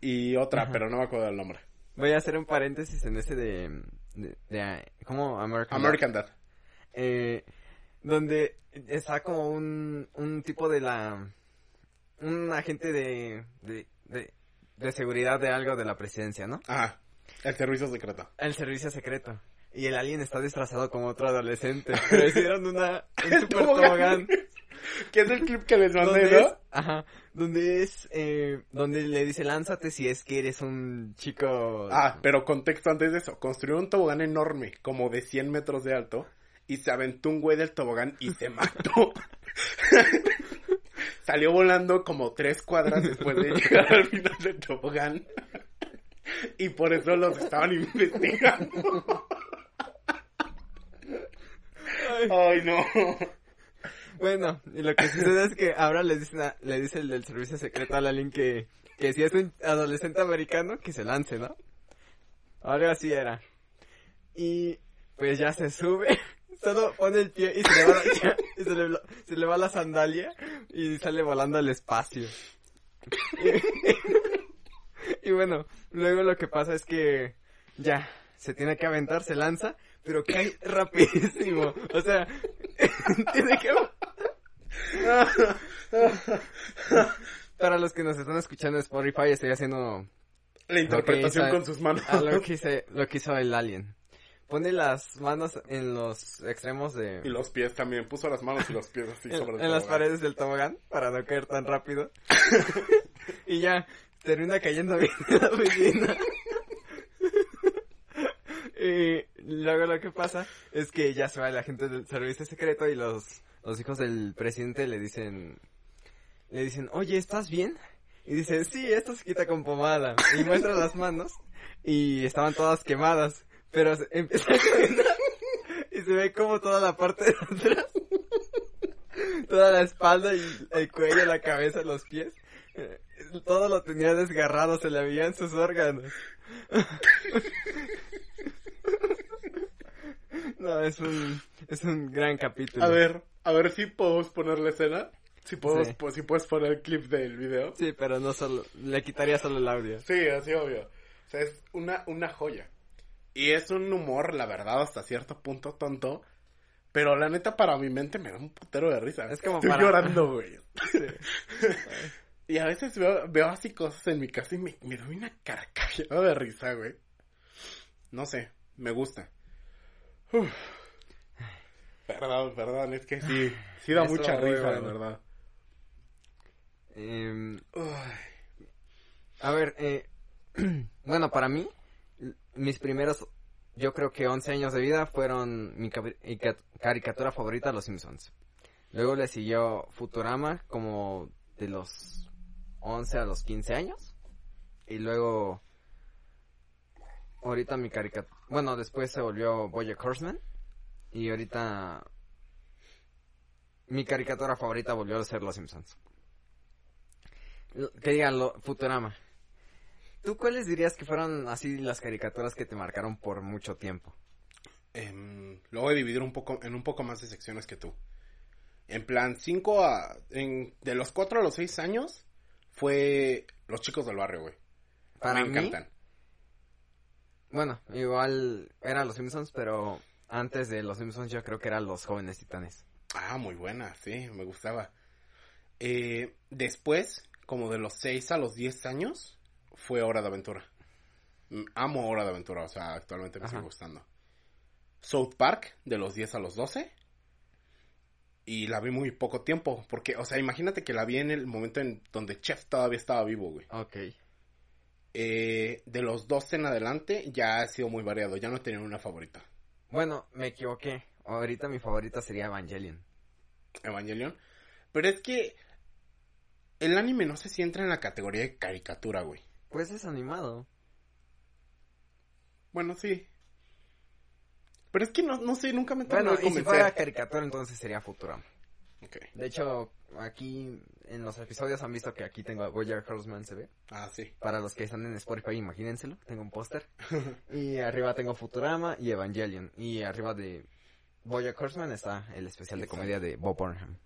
Y Y otra, Ajá. pero no me acuerdo del nombre. Voy a hacer un paréntesis en ese de... de, de- ¿Cómo? American. Dad. American Dad. eh, donde está como un, un tipo de la... Un agente de, de, de, de seguridad de algo de la presidencia, ¿no? Ajá. El servicio secreto. El servicio secreto. Y el alien está disfrazado como otro adolescente. Pero hicieron una, un super tobogán. Que es el clip que les mandé, Donde es, ¿no? ajá, donde es, eh, donde le dice lánzate si es que eres un chico. Ah, pero contexto antes de eso. Construyó un tobogán enorme, como de 100 metros de alto, y se aventó un güey del tobogán y se mató. Salió volando como tres cuadras después de llegar al final del tobogán. Y por eso los estaban investigando. Ay, no. Bueno, y lo que sucede es que ahora le dicen a- le dice el del servicio secreto al alien que, que si es un adolescente americano, que se lance, ¿no? Ahora así era. Y pues ya se sube, solo pone el pie y se le va la, se le, va la sandalia y sale volando al espacio. Y, y bueno, luego lo que pasa es que ya, se tiene que aventar, se lanza, pero cae rapidísimo. O sea, tiene que... Para los que nos están escuchando en Spotify, estoy haciendo La interpretación hizo- con sus manos. a lo que, hice- lo que hizo el alien. Pone las manos en los extremos de... Y los pies también. Puso las manos y los pies así en, sobre el en las paredes del tobogán para no caer tan rápido. y ya termina cayendo bien en la piscina. Y luego lo que pasa es que ya se va la gente del servicio secreto y los, los hijos del presidente le dicen, le dicen, oye, ¿estás bien? Y dice, sí, esto se quita con pomada. Y muestra las manos y estaban todas quemadas. Pero empieza a caminar y se ve como toda la parte de atrás toda la espalda y el cuello, la cabeza, los pies. eh, Todo lo tenía desgarrado, se le veían sus órganos. No, es un, es un gran capítulo. A ver, a ver si podemos poner la escena. Si, podemos, Sí. si puedes poner el clip del video. Sí, pero no solo, le quitaría solo el audio. Sí, así obvio. O sea, es una, una joya. Y es un humor, la verdad, hasta cierto punto tonto. Pero la neta, para mi mente me da un putero de risa. Es como Estoy para- llorando, güey. Sí. Y a veces veo, veo así cosas en mi casa y me, me doy una carcajada de risa, güey. No sé, me gusta. Uf. Perdón, perdón, es que sí, sí da mucha risa, bueno. de verdad. Uy. a ver, eh, bueno, para mí, mis primeros, yo creo que 11 años de vida fueron mi caricatura favorita, Los Simpsons. Luego le siguió Futurama como de los 11 a los 15 años. Y luego, ahorita mi caricatura, bueno, después se volvió Bojack Horseman. Y ahorita, mi caricatura favorita volvió a ser Los Simpsons. Que digan, lo, Futurama. ¿Tú cuáles dirías que fueron así las caricaturas que te marcaron por mucho tiempo? Em, lo voy a dividir un poco, en un poco más de secciones que tú. En plan, 5 a... En, de los 4 a los 6 años fue Los Chicos del Barrio, güey. Para Me mí, encantan. Bueno, igual eran Los Simpsons, pero antes de Los Simpsons yo creo que eran Los Jóvenes Titanes. Ah, muy buena, sí, me gustaba. Eh, después, como de los 6 a los 10 años, fue Hora de Aventura. Mm, Amo Hora de Aventura, o sea, actualmente me Ajá. sigue gustando. South Park, de los 10 a los 12. Y la vi muy poco tiempo, porque, o sea, imagínate que la vi en el momento en donde Chef todavía estaba vivo, güey. Ok. Eh, de los 12 en adelante ya ha sido muy variado, ya no tenido una favorita. Bueno, me equivoqué. Ahorita mi favorita sería Evangelion. Evangelion. Pero es que el anime no sé si entra en la categoría de caricatura, güey. Pues es animado. Bueno, sí. Pero es que no, no sé, nunca me terminó Bueno, y si fuera caricatura, entonces sería Futurama. Ok. De hecho, aquí en los episodios han visto que aquí tengo a Bojack Horseman, ¿se ve? Ah, sí. Para los que están en Spotify, imagínenselo, tengo un póster. y arriba tengo Futurama y Evangelion. Y arriba de Bojack Horseman está el especial de comedia de Bob Burnham.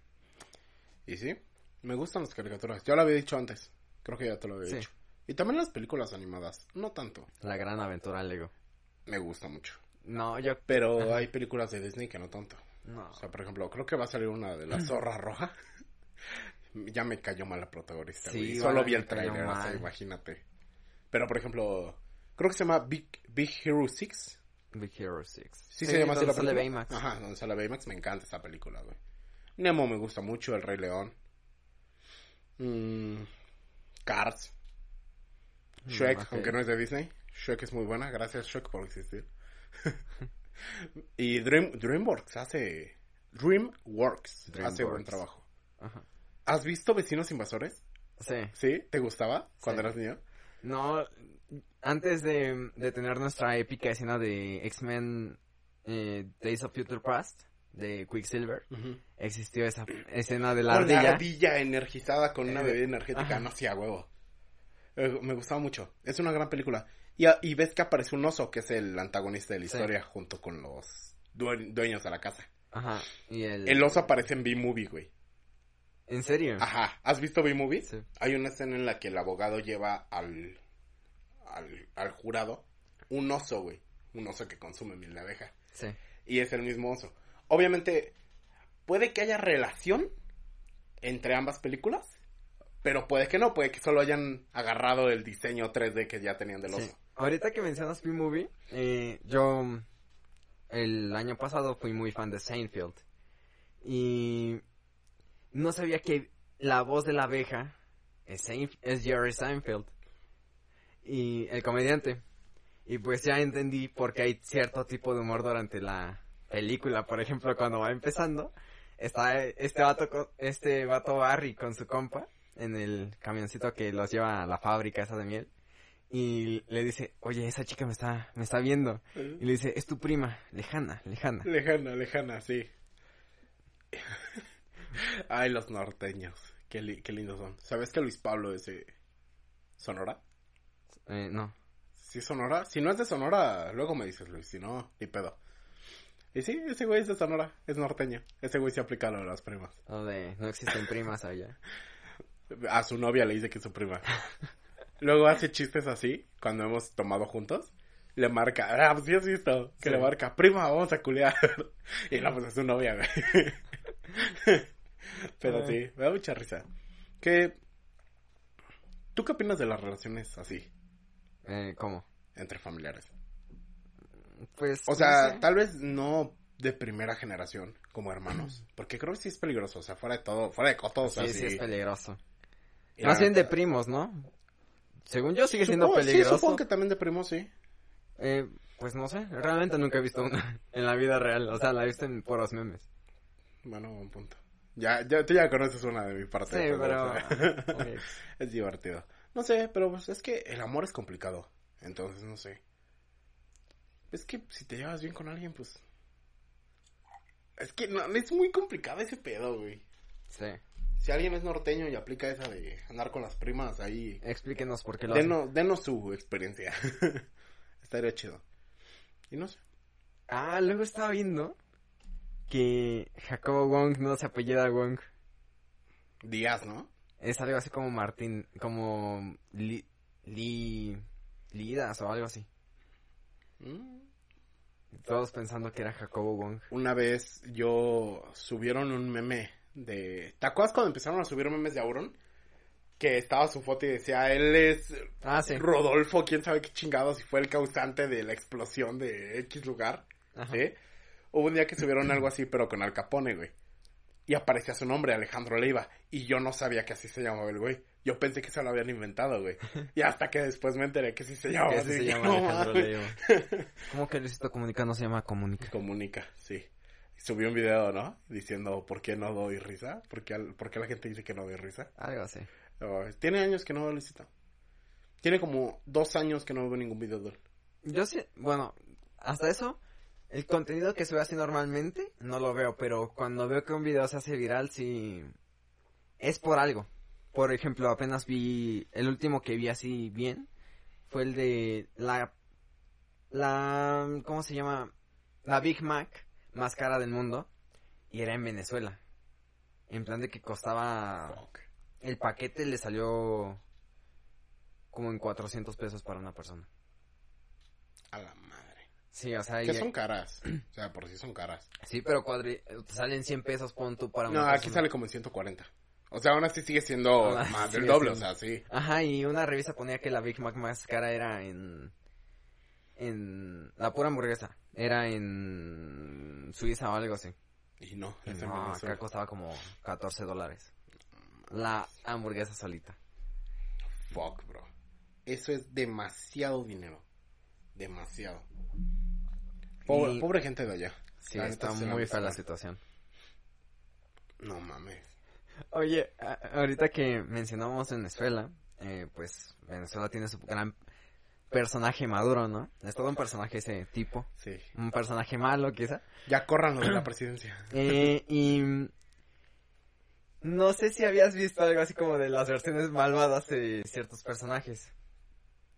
Y sí, me gustan las caricaturas. Ya lo había dicho antes. Creo que ya te lo había Sí. dicho. Y también las películas animadas. No tanto. La gran aventura Lego. Me gusta mucho. No, yo... Pero hay películas de Disney que no tanto. No. O sea, por ejemplo, creo que va a salir una de la zorra roja. ya me cayó mal la protagonista, Sí, güey. Solo vi el trailer, o sea, imagínate. Pero, por ejemplo, creo que se llama Big, Big Hero 6. Big Hero 6. Sí, se llama así la donde sale película. Baymax. Ajá, donde sale Baymax. Me encanta esa película, güey. Nemo me gusta mucho, El Rey León. Mm, Cars. Shrek, Mm, ok. aunque no es de Disney. Shrek es muy buena. Gracias, Shrek, por existir. y Dream, DreamWorks hace... DreamWorks hace buen DreamWorks. trabajo. Ajá. ¿Has visto Vecinos Invasores? Sí. ¿Sí? ¿Te gustaba cuando Sí. eras niño? No, antes de, de tener nuestra épica escena de X-Men eh, Days of Future Past de Quicksilver, existió esa escena de la ardilla. energizada con una Eh, bebida energética, ajá. no hacía huevo. Eh, me gustaba mucho. Es una gran película. Y, ves que aparece un oso, que es el antagonista de la Sí. historia, junto con los due- dueños de la casa. Ajá. Y el... El oso aparece en B-Movie, güey. ¿En serio? Ajá. ¿Has visto B-Movie? Sí. Hay una escena en la que el abogado lleva al, al, al jurado un oso, güey. Un oso que consume miel de abeja. Sí. y es el mismo oso. Obviamente, puede que haya relación entre ambas películas, pero puede que no, puede que solo hayan agarrado el diseño 3D que ya tenían del Sí. Ahorita que mencionas B-Movie, eh, yo el año pasado fui muy fan de Seinfeld. Y no sabía que la voz de la abeja es, Jerry Seinfeld. Y el comediante. Y pues ya entendí por qué hay cierto tipo de humor durante la película. Por ejemplo, cuando va empezando, está este vato, este vato Barry con su compa en el camioncito que los lleva a la fábrica esa de miel. Y le dice, oye, esa chica me está, me está viendo. Y le dice, es tu prima, lejana, lejana. Lejana, lejana, sí. Ay, los norteños. Qué, li- qué lindos son. ¿Sabes que Luis Pablo es de Sonora? Eh, no. ¿Sí es Sonora? Si no es de Sonora, luego me dices, Luis. Si no, ni pedo. Y sí, ese güey es de Sonora. Es norteño. Ese güey se aplica lo de las primas. No existen primas allá. A su novia le dice que es su prima. Luego hace chistes así, cuando hemos tomado juntos. Le marca, ah, pues sí has visto, que Sí. le marca, prima, vamos a culiar. y no, pues es su novia, güey. Pero Ah. sí, me da mucha risa. Que, ¿tú qué opinas de las relaciones así, Eh, ¿cómo? entre familiares? Pues, O sea, no sé. tal vez no de primera generación, como hermanos. Porque creo que sí es peligroso, o sea, fuera de todo, fuera de coto, o sea, sí, sí sí. es peligroso. La Más bien de primos, ¿no? Según yo sigue siendo Supongo- Sí, peligroso. supongo que también de primos, sí. Eh, pues no sé, realmente nunca he visto una en la vida real. O sea, la he visto en puros memes. Bueno, buen punto. Ya, ya, tú ya conoces una de mi parte. Sí, pero, es divertido. No sé, pero pues es que el amor es complicado. Entonces, no sé. Es que si te llevas bien con alguien, pues... Es que no, es muy complicado ese pedo, güey. Sí. Si alguien es norteño y aplica esa de andar con las primas ahí... Explíquenos por qué lo hacen. Denos, denos su experiencia. Estaría chido. Y no sé. Ah, luego estaba viendo que Jacobo Wong no se apellida Wong. Díaz, ¿no? Es algo así como Martín, como Li, Li- Lidas o algo así. Mm. Todos pensando que era Jacobo Wong. Una vez yo subieron un meme de... ¿Te acuerdas cuando empezaron a subir memes de Auron? Que estaba su foto y decía, él es Ah, sí. Rodolfo, quién sabe qué chingados, y fue el causante de la explosión de X lugar. Ajá. ¿Sí? Hubo un día que subieron algo así, pero con Al Capone, güey. Y aparecía su nombre, Alejandro Leiva. Y yo no sabía que así se llamaba el güey. Yo pensé que se lo habían inventado, güey. Y hasta que después me enteré que sí se llamaba Que así. se llama "No Alejandro mames". Leiva. ¿Cómo que Luisito Comunica no se llama Comunica? Comunica, sí. Subió un video, ¿no? Diciendo, ¿por qué no doy risa? ¿Por qué, al- por qué la gente dice que no doy risa? Algo así. Oh, tiene años que no veo Luisito. Tiene como dos años que no veo ningún video de él. Yo sí, bueno, hasta eso, el contenido que sube así normalmente, no lo veo, pero cuando veo que un video se hace viral, sí, es por algo. Por ejemplo, apenas vi, el último que vi así bien, fue el de la, la, ¿cómo se llama? La Big Mac más cara del mundo, y era en Venezuela. En plan de que costaba, el paquete le salió como en 400 pesos para una persona. A la madre. Sí, o sea, Que son caras. O sea, por si son caras. Sí, pero cuadri... te salen 100 pesos, pon tú para No, una aquí persona. sale como en 140. O sea, aún así sigue siendo Ah, más del doble, o sea, sí. Ajá, y una revista ponía que la Big Mac más cara era en... En... La pura hamburguesa. Era en... Suiza o algo así. Y no, Y no, acá costaba como 14 dólares. La hamburguesa solita. Fuck, bro. Eso es demasiado dinero. Demasiado. Pobre, Y- pobre gente de allá. Sí, La está muy fea la situación. No mames. Oye, ahorita que mencionamos Venezuela, eh, pues Venezuela tiene su gran personaje maduro, ¿no? Es todo un personaje ese tipo. Sí. Un personaje malo, quizá. Ya corran los de la presidencia. Eh, y no sé si habías visto algo así como de las versiones malvadas de ciertos personajes.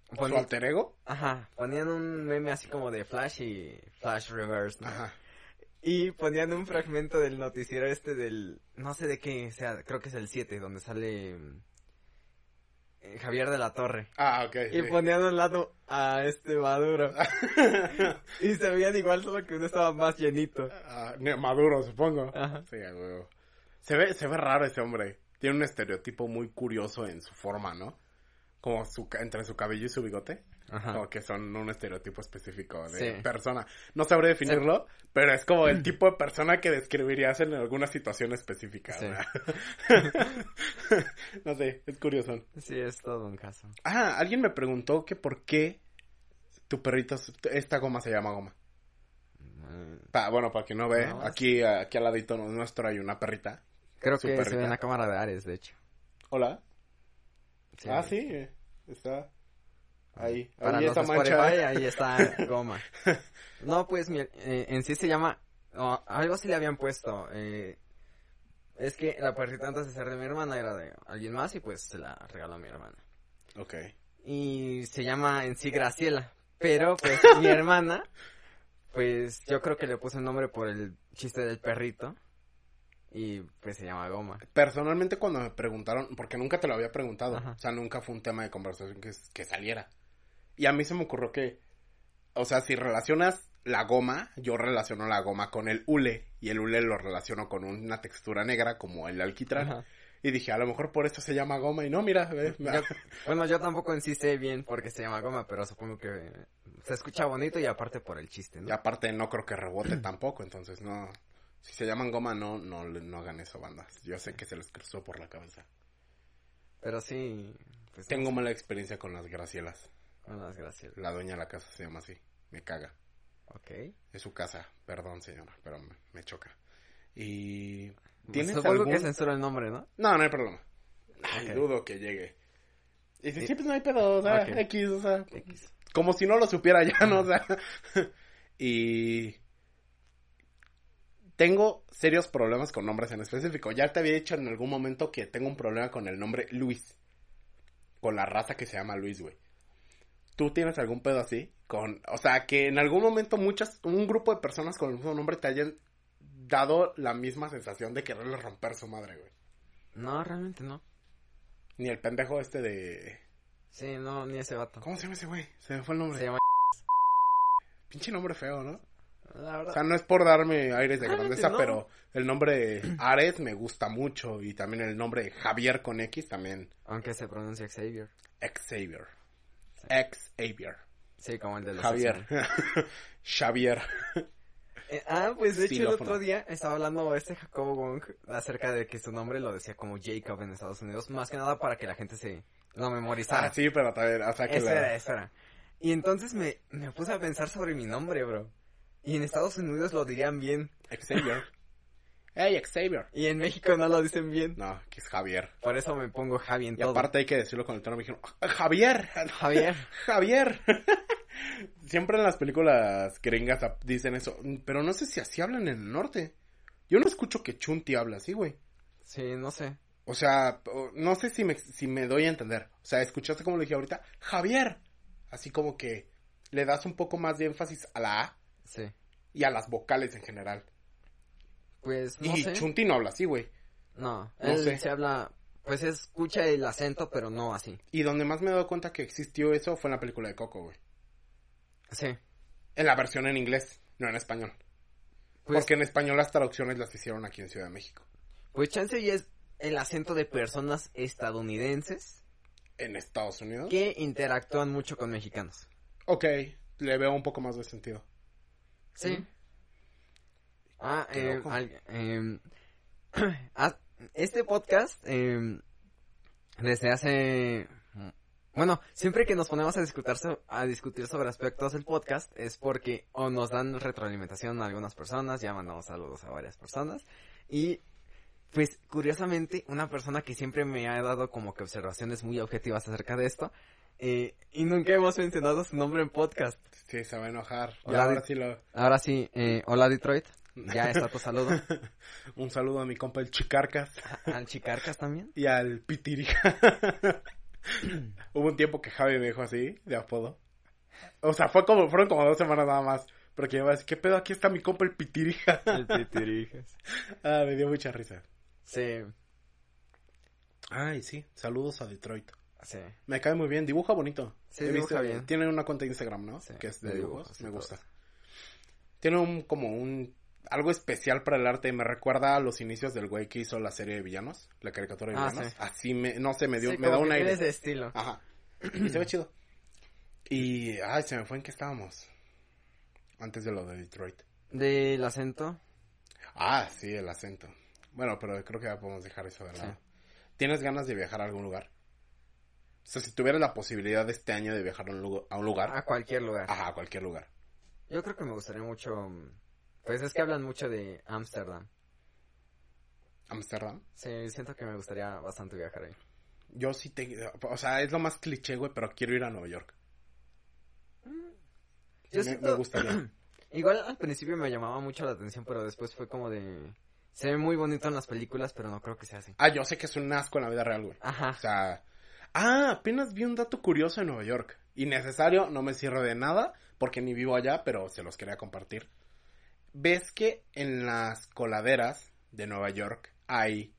¿Su Poni- alter ego? Ajá, ponían un meme así como de Flash y Flash Reverse, ¿no? Ajá. Y ponían un fragmento del noticiero este del, no sé de qué sea, creo que es el 7, donde sale Javier de la Torre. Ah, ok. Y sí. ponían a un lado a este Maduro. y se veían igual, solo que uno estaba más llenito. Ah, Maduro, supongo. Ajá. Sí. Se ve, se ve raro ese hombre. Tiene un estereotipo muy curioso en su forma, ¿no? Como su, entre su cabello y su bigote. Ajá. Como que son un estereotipo específico de Sí. persona. No sabré definirlo, pero es como el tipo de persona que describirías en alguna situación específica. No sé, es curioso. Sí, es todo un caso. Ah, alguien me preguntó que por qué tu perrito, esta goma se llama goma. Mm, Pa- bueno, para quien no ve, No, aquí, aquí al ladito nuestro hay una perrita. Creo que se perrita. ve en la cámara de Ares, de hecho. Hola. Sí. ah, sí, está ahí. Para ahí los de mancha. Ahí está goma. No, pues mi- eh, en sí se llama, algo así le habían puesto. eh, es que la perrita antes de ser de mi hermana era de alguien más y pues se la regaló a mi hermana. Ok. Y se llama en sí Graciela. Pero pues mi hermana, pues yo creo que le puse el nombre por el chiste del perrito. Y pues se llama Goma. Personalmente cuando me preguntaron, porque nunca te lo había preguntado, Ajá. o sea, nunca fue un tema de conversación que, que saliera. Y a mí se me ocurrió que, o sea, si relacionas la goma, yo relaciono la goma con el hule, y el hule lo relaciono con una textura negra como el alquitrán. Ajá. Y dije, a lo mejor por eso se llama goma, y no, mira, Yo- bueno, yo tampoco en sí sé bien por qué se llama Goma, pero supongo que se escucha bonito y aparte por el chiste, ¿no? Y aparte no creo que rebote tampoco, entonces no. Si se llaman goma, no, no, no hagan eso, bandas. Yo sé que se les cruzó por la cabeza. Pero sí, pues Tengo mala experiencia con las gracielas. con las gracias. La dueña de la casa se llama así. Me caga. Ok. Es su casa. Perdón, señora, pero me, me choca. Y... Pues ¿Tienes supongo algún...? que censura el nombre, ¿no? No, no hay problema. Ay, dudo que llegue. Y dice, sí, pues no hay pedo, o sea. X, o sea, X. como si no lo supiera ya, ¿no? O sea, y tengo serios problemas con nombres en específico. Ya te había dicho en algún momento que tengo un problema con el nombre Luis. Con la raza que se llama Luis, güey. ¿Tú tienes algún pedo así? Con, o sea, que en algún momento muchas, un grupo de personas con el mismo nombre te hayan dado la misma sensación de quererle romper su madre, güey. No, realmente no. Ni el pendejo este de... Sí, no, ni ese vato. ¿Cómo se llama ese güey? Se me fue el nombre. Se llama... Pinche nombre feo, ¿no? La O sea, no es por darme aires de grandeza, no. pero el nombre Ares me gusta mucho y también el nombre Javier con X también. Aunque se pronuncia Xavier. Xavier. Xavier. Sí, como el de los Javier. Xavier. Eh, ah, pues de hecho el otro día estaba hablando este Jacobo Wong acerca de que su nombre lo decía como Jacob en Estados Unidos, más que nada para que la gente se lo memorizara. Ah, sí, pero también, o sea que Eso la- era, eso era. Y entonces me, me puse a pensar sobre mi nombre, bro. Y en Estados Unidos lo dirían bien. Xavier. Hey, Xavier. Y en México no lo dicen bien. No, que es Javier. Por eso me pongo Javi en Y todo. aparte hay que decirlo con el tono mexicano. Javier. Javier. Javier. Siempre en las películas gringas dicen eso. Pero no sé si así hablan en el norte. Yo no escucho que Chunti habla así, güey. Sí, no sé. O sea, no sé si me, si me doy a entender. O sea, escuchaste como lo dije ahorita. Javier. Así como que le das un poco más de énfasis a la A Sí. y a las vocales en general. Pues no y sé. Chunti no habla así, güey. No, No él sé. se habla, pues escucha el acento, pero no así. Y donde más me he dado cuenta que existió eso fue en la película de Coco, güey. Sí. En la versión en inglés, no en español. Pues, Porque en español las traducciones las hicieron aquí en Ciudad de México. pues chance y es el acento de personas estadounidenses En Estados Unidos. que interactúan mucho con mexicanos. Ok, le veo un poco más de sentido. Sí. Ah, eh, al- em, ah, este podcast, em, desde hace... Bueno, siempre que nos ponemos a discutir, so- a discutir sobre aspectos del podcast es porque o nos dan retroalimentación a algunas personas, ya mandamos saludos a varias personas y pues curiosamente una persona que siempre me ha dado como que observaciones muy objetivas acerca de esto eh, y nunca hemos mencionado su nombre en podcast. Sí, se va a enojar. Hola, ahora sí lo... Ahora sí, eh, hola Detroit, ya está tu saludo. un saludo a mi compa el Chicarcas Al Chicarcas también. y al Pitirija. Hubo un tiempo que Javi me dijo así, de apodo. O sea, fue como, fueron como dos semanas nada más. Pero que iba a decir, ¿qué pedo? Aquí está mi compa el Pitirija. El Pitirijas. ah, me dio mucha risa. Sí, Ay, sí, saludos a Detroit. Sí. Me cae muy bien, dibuja bonito. Sí, He dibuja visto- bien. Tiene una cuenta de Instagram, ¿no? Sí, que es de de, dibujos me gusta. Tiene un, como un, algo especial para el arte, me recuerda a los inicios del güey que hizo la serie de villanos, la caricatura de Ah, villanos. sí. Así me, no sé, me dio, me da un aire. de estilo. Ajá. Y se ve chido. Y, ay, se me fue en qué estábamos. Antes de lo de Detroit. Del acento. Ah, sí, el acento. Bueno, pero creo que ya podemos dejar eso de lado. ¿Tienes ganas de viajar a algún lugar? O sea, si tuvieras la posibilidad de este año de viajar a un, lugar, a un lugar, A cualquier lugar. ajá, a cualquier lugar. Yo creo que me gustaría mucho. mm, Pues es que hablan mucho de Ámsterdam. Amsterdam. Sí, siento que me gustaría bastante viajar ahí. Yo sí te... O sea, es lo más cliché, güey, pero quiero ir a Nueva York. Yo me, siento- me gustaría. Igual al principio me llamaba mucho la atención, pero después fue como de. Se ve muy bonito en las películas, pero no creo que sea así. Ah, yo sé que es un asco en la vida real, güey. Ajá. O sea... Ah, apenas vi un dato curioso en Nueva York. Innecesario, no me cierro de nada, porque ni vivo allá, pero se los quería compartir. ¿Ves que en las coladeras de Nueva York hay...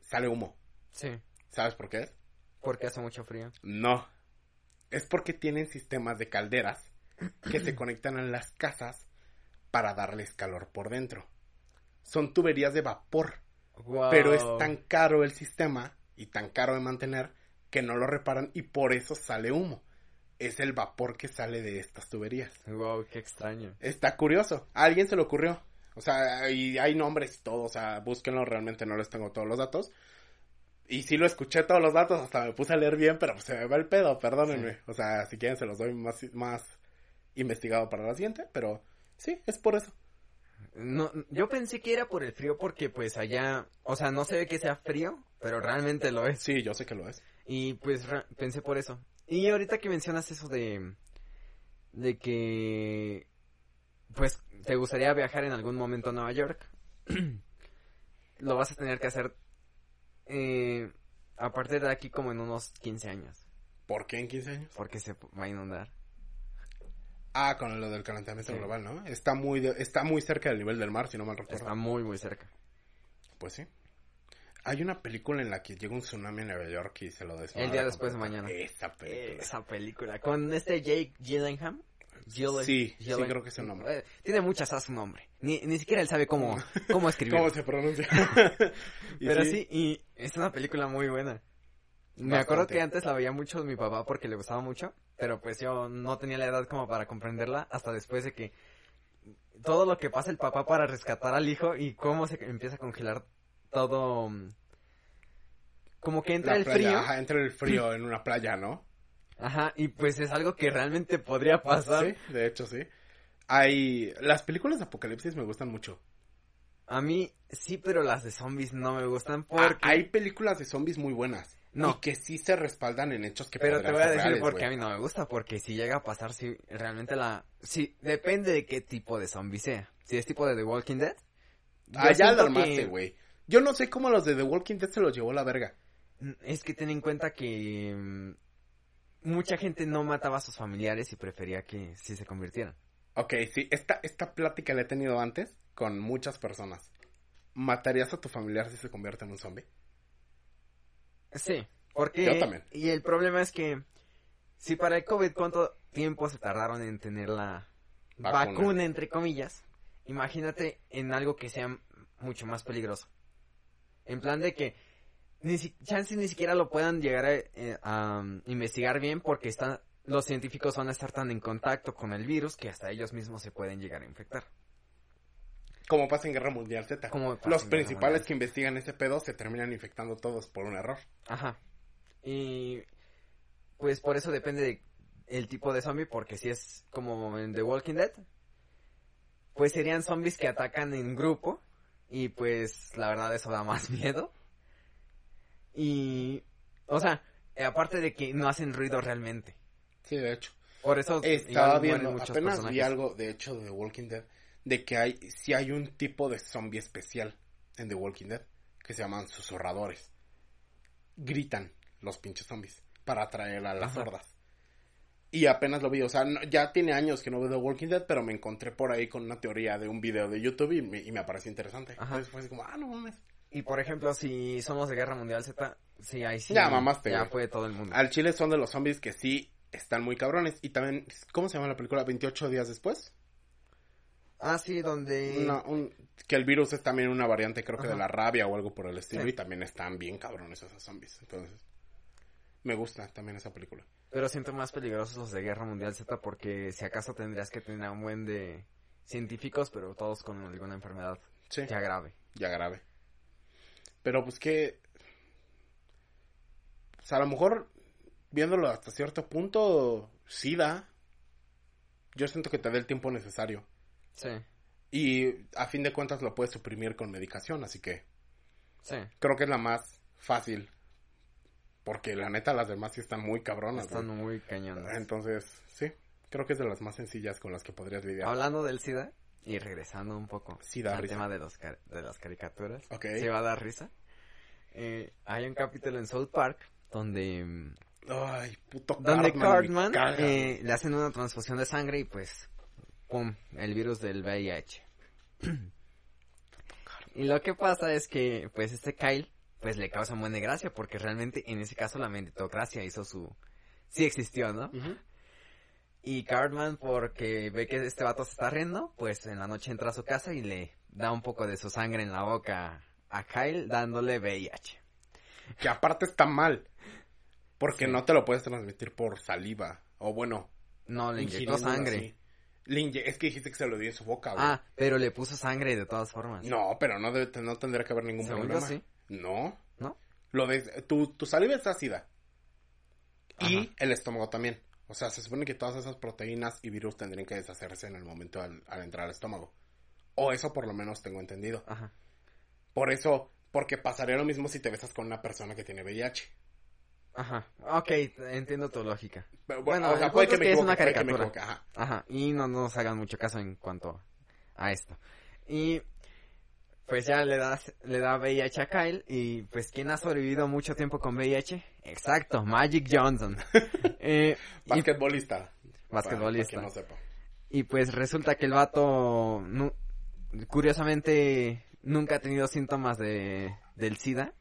sale humo? Sí. ¿Sabes por qué es? Porque hace mucho frío. No. Es porque tienen sistemas de calderas que se conectan a las casas para darles calor por dentro. Son tuberías de vapor, Wow. pero es tan caro el sistema y tan caro de mantener que no lo reparan y por eso sale humo. Es el vapor que sale de estas tuberías. Wow, qué extraño. Está curioso. A alguien se le ocurrió. O sea, y hay nombres y todo. O sea, búsquenlo. Realmente no les tengo todos los datos. Y sí lo escuché todos los datos. Hasta me puse a leer bien, pero pues se me va el pedo. Perdónenme. O sea, si quieren se los doy más, más investigado para la siguiente. Pero sí, es por eso. No, yo pensé que era por el frío porque pues allá, o sea, no se ve que sea frío, pero realmente lo es. Sí, yo sé que lo es. Y pues pensé por eso. Y ahorita que mencionas eso de de que pues te gustaría viajar en algún momento a Nueva York, lo vas a tener que hacer eh, a partir de aquí como en unos 15 años, ¿Por qué en 15 años? porque se va a inundar. Ah, con lo del calentamiento Sí. global, ¿no? Está muy, de- está muy cerca del nivel del mar, si no mal recuerdo. Está muy muy cerca. Pues sí. Hay una película en la que llega un tsunami en Nueva York y se lo desmadra. El día después de mañana. Esa película. Esa película con este Jake Gyllenhaal. Gyllen- Sí, sí, creo que es el nombre. Eh, Tiene muchas a su nombre. Ni, ni siquiera él sabe cómo, cómo escribir. ¿Cómo se pronuncia? Pero sí, y es una película muy buena. Me Bastante. acuerdo que antes la veía mucho mi papá porque le gustaba mucho, pero pues yo no tenía la edad como para comprenderla hasta después de que todo lo que pasa el papá para rescatar al hijo y cómo se empieza a congelar todo mm, como que entra La el playa, frío. Ajá, entra el frío en una playa, ¿no? Ajá, y pues es algo que realmente podría pasar. Sí, de hecho sí. Hay... Las películas de apocalipsis me gustan mucho. A mí sí, pero las de zombies no me gustan Ah, porque... hay películas de zombies muy buenas. No. Y que sí se respaldan en hechos que Pero te voy a decir reales, por qué güey. a mí no me gusta, porque si llega a pasar, si realmente la... Sí, depende de qué tipo de zombie sea. Si es tipo de The Walking Dead. Ah, ya lo armaste, que- güey. Yo no sé cómo los de The Walking Dead se los llevó la verga. Es que ten en cuenta que mm, mucha gente no mataba a sus familiares y prefería que sí se convirtieran. Ok, sí, esta, esta plática la he tenido antes con muchas personas. ¿Matarías a tu familiar si se convierte en un zombie? Sí, porque... Yo también. Y el problema es que, si para el COVID, ¿cuánto tiempo se tardaron en tener la Vacuna. vacuna, entre comillas? Imagínate en algo que sea mucho más peligroso. En plan de que ni si, chance ni siquiera lo puedan llegar a, eh, a, um, investigar bien porque están, los científicos van a estar tan en contacto con el virus que hasta ellos mismos se pueden llegar a infectar. Como pasa en Guerra Mundial Z. Los principales Mundial. que investigan ese pedo se terminan infectando todos por un error. Ajá. Y pues por eso depende de el tipo de zombie, porque si es como en The Walking Dead, pues serían zombies que atacan en grupo y pues la verdad eso da más miedo. Y o sea, eh, aparte de que no hacen ruido realmente. Sí, de hecho. Por eso Estaba viendo, apenas vi personajes. algo, de hecho, de The Walking Dead, de que hay, sí hay un tipo de zombie especial en The Walking Dead, que se llaman susurradores. Gritan los pinches zombies para atraer a las Ajá. hordas. Y apenas lo vi, o sea, no- ya tiene años que no veo The Walking Dead, pero me encontré por ahí con una teoría de un video de YouTube y me, y me pareció interesante. Ajá. Entonces fue así como, ah, no mames. Y por ejemplo, si somos de Guerra Mundial Z, sí, ahí sí. Ya mamaste, Ya fue todo el mundo. Al chile son de los zombies que sí están muy cabrones. Y también, ¿cómo se llama la película? ¿28 días después? Ah, sí, donde... Una- un- que el virus es también una variante, creo que de la rabia o algo por el estilo. Sí. Y también están bien cabrones esos zombies. Entonces, me gusta también esa película. Pero siento más peligrosos los de Guerra Mundial Z porque si acaso tendrías que tener a un buen de científicos, pero todos con alguna enfermedad Sí, ya grave. ya grave. Pero pues que. O sea, a lo mejor, viéndolo hasta cierto punto, sí da. Yo siento que te da el tiempo necesario. Sí, Y a fin de cuentas lo puedes suprimir con medicación, así que sí. creo que es la más fácil. Porque la neta las demás sí están muy cabronas. Están güey. muy cañones. Entonces, sí, creo que es de las más sencillas con las que podrías lidiar. Hablando del SIDA y regresando un poco Sí da al risa. tema de, los car- de las caricaturas, Ok. sí va a dar risa. Eh, hay un capítulo en South Park donde, Ay, puto donde Cartman. eh, le hacen una transfusión de sangre y pues, pum, el virus del VIH. Y lo que pasa es que, pues, este Kyle, pues, le causa buena gracia, porque realmente, en ese caso, la meritocracia hizo su... Sí existió, ¿no? Y Cartman, porque ve que este vato se está riendo, pues, en la noche entra a su casa y le da un poco de su sangre en la boca a Kyle, dándole VIH. Que aparte está mal. Porque Sí. no te lo puedes transmitir por saliva. O bueno, No, le inyectó sangre. así. Le inye- es que dijiste que se lo dio en su boca, güey. Ah, pero le puso sangre de todas formas. No, pero no, debe, no tendría que haber ningún Según yo, problema. sí. No. ¿No? Lo de, tu, tu saliva es ácida. Y el estómago también. O sea, se supone que todas esas proteínas y virus tendrían que deshacerse en el momento al, al entrar al estómago. O eso por lo menos tengo entendido. Ajá. Por eso, porque pasaría lo mismo si te besas con una persona que tiene VIH. Ajá. Ok, entiendo tu lógica. Pero, Bueno, o sea, puede que me que es una equivoque, puede que me caricatura. equivoque, ajá. Ajá, y no nos hagan mucho caso en cuanto a esto. Y pues ya le das, le da VIH a Kyle y pues ¿quién ha sobrevivido mucho tiempo con VIH? Exacto, Magic Johnson. Eh, y, Basquetbolista. Basquetbolista. Para, para quien no sepa. y, pues resulta que el vato nu- curiosamente nunca ha tenido síntomas de del SIDA.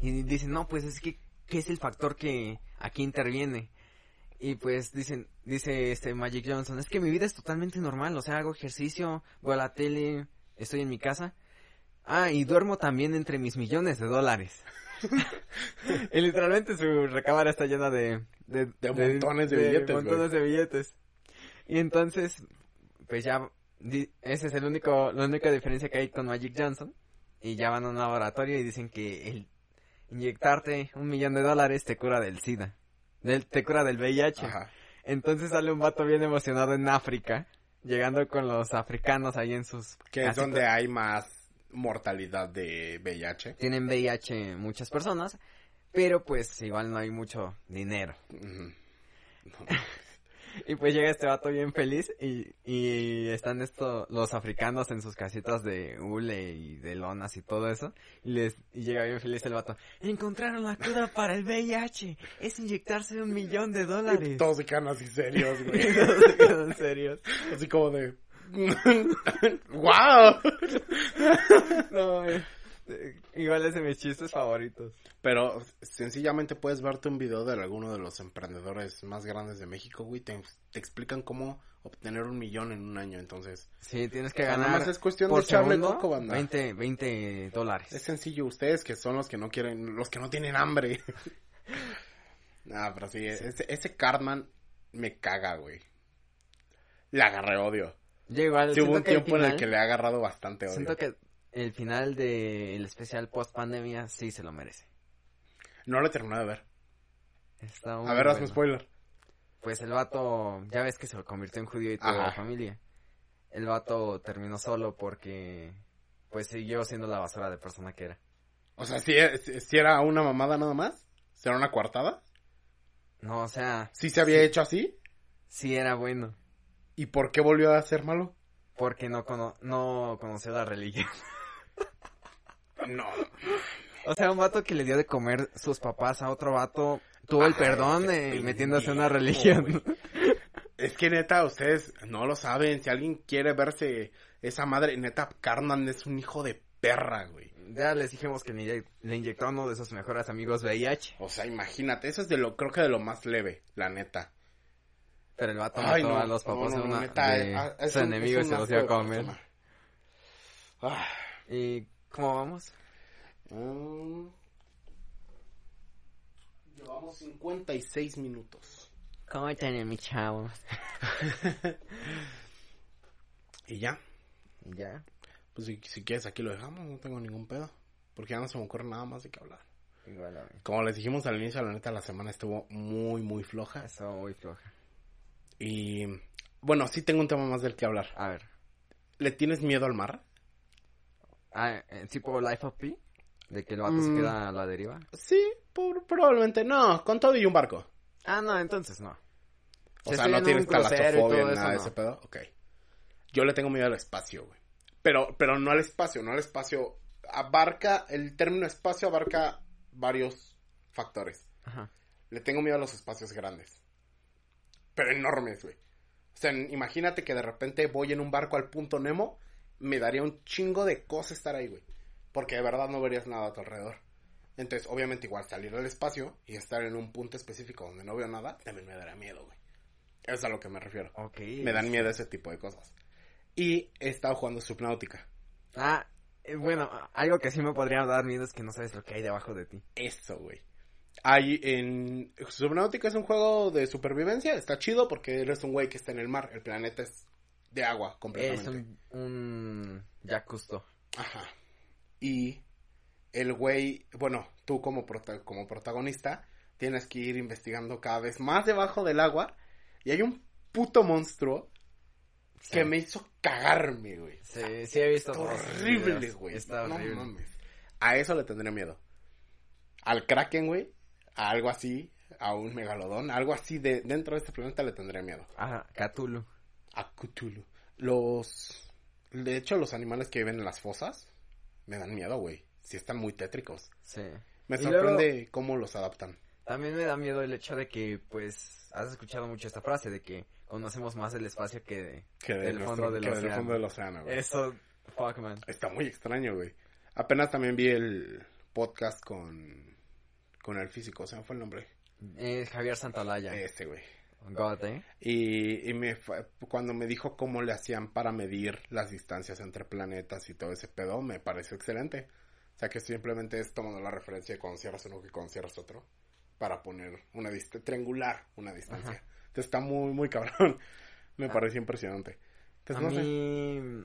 Y dicen, no, pues es que, ¿qué es el factor que aquí interviene? Y pues dicen, dice este Magic Johnson, es que mi vida es totalmente normal, o sea, hago ejercicio, voy a la tele, estoy en mi casa. Ah, y duermo también entre mis millones de dólares. y literalmente su recámara está llena de... De, De montones de billetes, montones de billetes. Y entonces, pues ya, ese es el único, la única diferencia que hay con Magic Johnson. Y ya van a un laboratorio y dicen que el inyectarte un millón de dólares te cura del SIDA. Del, te cura del VIH. Ajá. Entonces sale un vato bien emocionado en África. llegando con los africanos ahí en sus... Que es donde hay más mortalidad de VIH. Tienen VIH muchas personas, pero pues igual no hay mucho dinero. Ujú. Y pues llega este vato bien feliz y, y están estos, los africanos en sus casitas de hule y de lonas y todo eso. Y les, y llega bien feliz el vato. Encontraron la cura para el VIH. Es inyectarse un millón de dólares. Todos se quedan así serios, güey. Todos se quedan serios. Así como de... ¡Wow! No, eh, igual es de mis chistes favoritos. Pero sencillamente puedes verte un video de alguno de los emprendedores más grandes de México, güey. Te, te explican cómo obtener un millón en un año. Entonces, Sí, tienes que sea, ganar. nomás es cuestión por de echarle coco, banda. 20, 20 dólares. es sencillo. Ustedes que son los que no quieren, los que no tienen hambre. nah, pero sí, ese, ese Cartman me caga, güey. Le agarré odio. Yo igual Sí, hubo un tiempo en el que le he agarrado bastante odio. Siento que el final del especial post pandemia sí se lo merece. No lo he terminado de ver. Está muy A ver, hazme bueno. spoiler. Pues el vato, ya ves que se convirtió en judío y toda la familia. El vato terminó solo porque pues siguió siendo la basura de persona que era. O sea, si, si era una mamada nada más. ¿Si era una coartada? No, o sea, ¿Sí se había hecho así? sí era bueno. ¿Y por qué volvió a ser malo? Porque no, cono no conoció la religión. No. O sea, un vato que le dio de comer sus papás a otro vato tuvo el Ay, perdón eh, metiéndose en una religión. Es que neta, ustedes no lo saben. Si alguien quiere verse esa madre, neta, Carnan es un hijo de perra, güey. Ya les dijimos que le, inyectó a uno de sus mejores amigos VIH. O sea, imagínate, eso es de lo, creo que de lo más leve, la neta. Pero el vato Ay, mató no, a los papás no, no, de, una, neta, de ah, es un- enemigo y los dio a comer. Ah. ¿Y cómo vamos? Mm. Llevamos 56 minutos. ¿Cómo están mi chavo? Y ya, Ya. pues si, si quieres aquí lo dejamos, no tengo ningún pedo. Porque ya no se me ocurre nada más de qué hablar. Igual a mí. Como les dijimos al inicio, la neta, la semana estuvo muy, muy floja. Eso muy floja. Y bueno, sí tengo un tema más del que hablar. A ver. ¿Le tienes miedo al mar? Ah, eh, tipo Life of Pi. De que el vato se Mm. queda a la deriva. Sí, por- probablemente no, con todo y un barco. Ah, no, entonces no. O sea, no en tienes eso, nada de no. ese pedo. Ok. Yo le tengo miedo al espacio, güey. Pero, pero no al espacio, no al espacio. Abarca, el término espacio abarca varios factores. Ajá. Le tengo miedo a los espacios grandes. Pero enormes, güey. O sea, imagínate que de repente voy en un barco al punto Nemo. Me daría un chingo de cosa estar ahí, güey. Porque de verdad no verías nada a tu alrededor. Entonces, obviamente, igual salir al espacio y estar en un punto específico donde no veo nada, también me daría miedo, güey. Eso es a lo que me refiero. Ok. Me dan miedo ese tipo de cosas. Y he estado jugando Subnautica. Ah, eh, bueno, algo que sí me podría dar miedo es que no sabes lo que hay debajo de ti. Eso, güey. Hay en... Subnautica es un juego de supervivencia. Está chido porque eres un güey que está en el mar. El planeta es de agua Es completamente. un, un Jack Custo. Ajá. Y el güey... Bueno, tú como, prota- como protagonista tienes que ir investigando cada vez más debajo del agua. Y hay un puto monstruo que me hizo cagarme, güey. Sí, sí he visto. Horrible, güey. Está no horrible. mames. A eso le tendré miedo. Al Kraken, güey. A algo así. A un megalodón. Algo así de dentro de este planeta le tendré miedo. Ajá, Cthulhu. A Cthulhu. Los... De hecho, los animales que viven en las fosas me dan miedo, güey. Sí están muy tétricos. Sí. Me sorprende cómo los adaptan. También me da miedo el hecho de que, pues, has escuchado mucho esta frase de que conocemos más el espacio que de- Que de del nuestro- fondo del que del océano. fondo del océano, güey. Eso, fuck, man. Está muy extraño, güey. Apenas también vi el podcast con... Con el físico. ¿Se me fue el nombre? Es Javier Santalaya. Este, güey. God, ¿eh? Y, y me, cuando me dijo cómo le hacían para medir las distancias entre planetas y todo ese pedo, me pareció excelente. O sea que simplemente es tomando la referencia de cuando cierras uno que cuando cierras otro. Para poner una distancia, triangular una distancia. Ajá. Entonces está muy, muy cabrón. Me Ah. pareció impresionante. Entonces A no sé. mí,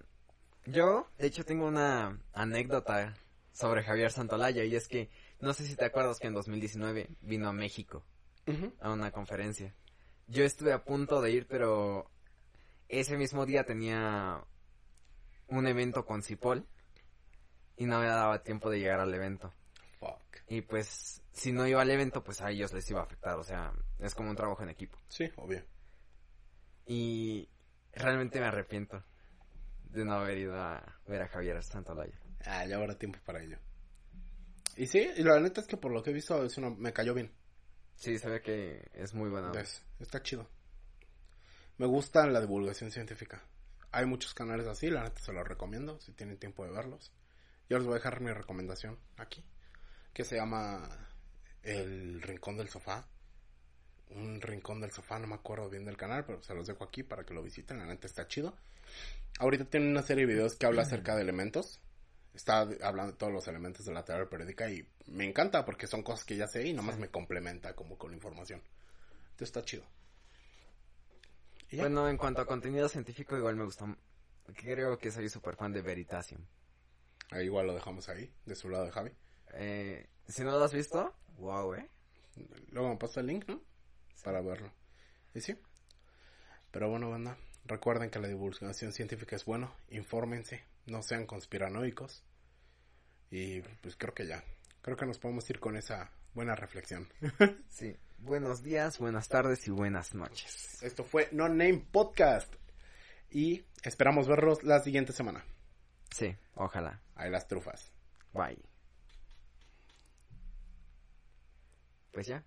yo, de hecho, tengo una anécdota sobre Javier Santolaya y es que, no sé si te acuerdas que en 2019 vino a México a una conferencia. Yo estuve a punto de ir, pero ese mismo día tenía un evento con Cipol y no me daba tiempo de llegar al evento. Fuck. Y pues, si no iba al evento, pues a ellos les iba a afectar. O sea, es como un trabajo en equipo. Sí, obvio. Y realmente me arrepiento de no haber ido a ver a Javier Santolaya. Ah, ya habrá tiempo para ello. Y sí, y la neta es que por lo que he visto es una, me cayó bien. Sí, se ve que es muy buena. Es- está chido. Me gusta la divulgación científica. Hay muchos canales así, la neta se los recomiendo si tienen tiempo de verlos. Yo les voy a dejar mi recomendación aquí, que se llama El Rincón del Sofá. Un rincón del sofá, no me acuerdo bien del canal, pero se los dejo aquí para que lo visiten, la neta está chido. Ahorita tiene una serie de videos que habla acerca de elementos. Está hablando de todos los elementos de la tabla periódica y me encanta porque son cosas que ya sé y nomás me complementa como con información. Entonces está chido. Bueno, en cuanto a contenido científico, igual me gustó. Creo que soy súper fan de Veritasium. Ahí igual lo dejamos ahí, de su lado de Javi. Eh, si no lo has visto, wow, eh. Luego me pasa el link, ¿no? Para verlo. Y sí. Pero bueno, banda, recuerden que la divulgación científica es bueno. Infórmense, no sean conspiranoicos. Y pues creo que ya. Creo que nos podemos ir con esa buena reflexión. Sí. Buenos días, buenas tardes y buenas noches. Esto fue No Name Podcast. Y esperamos verlos la siguiente semana. Sí, ojalá. Ahí las trufas. Bye. Pues ya.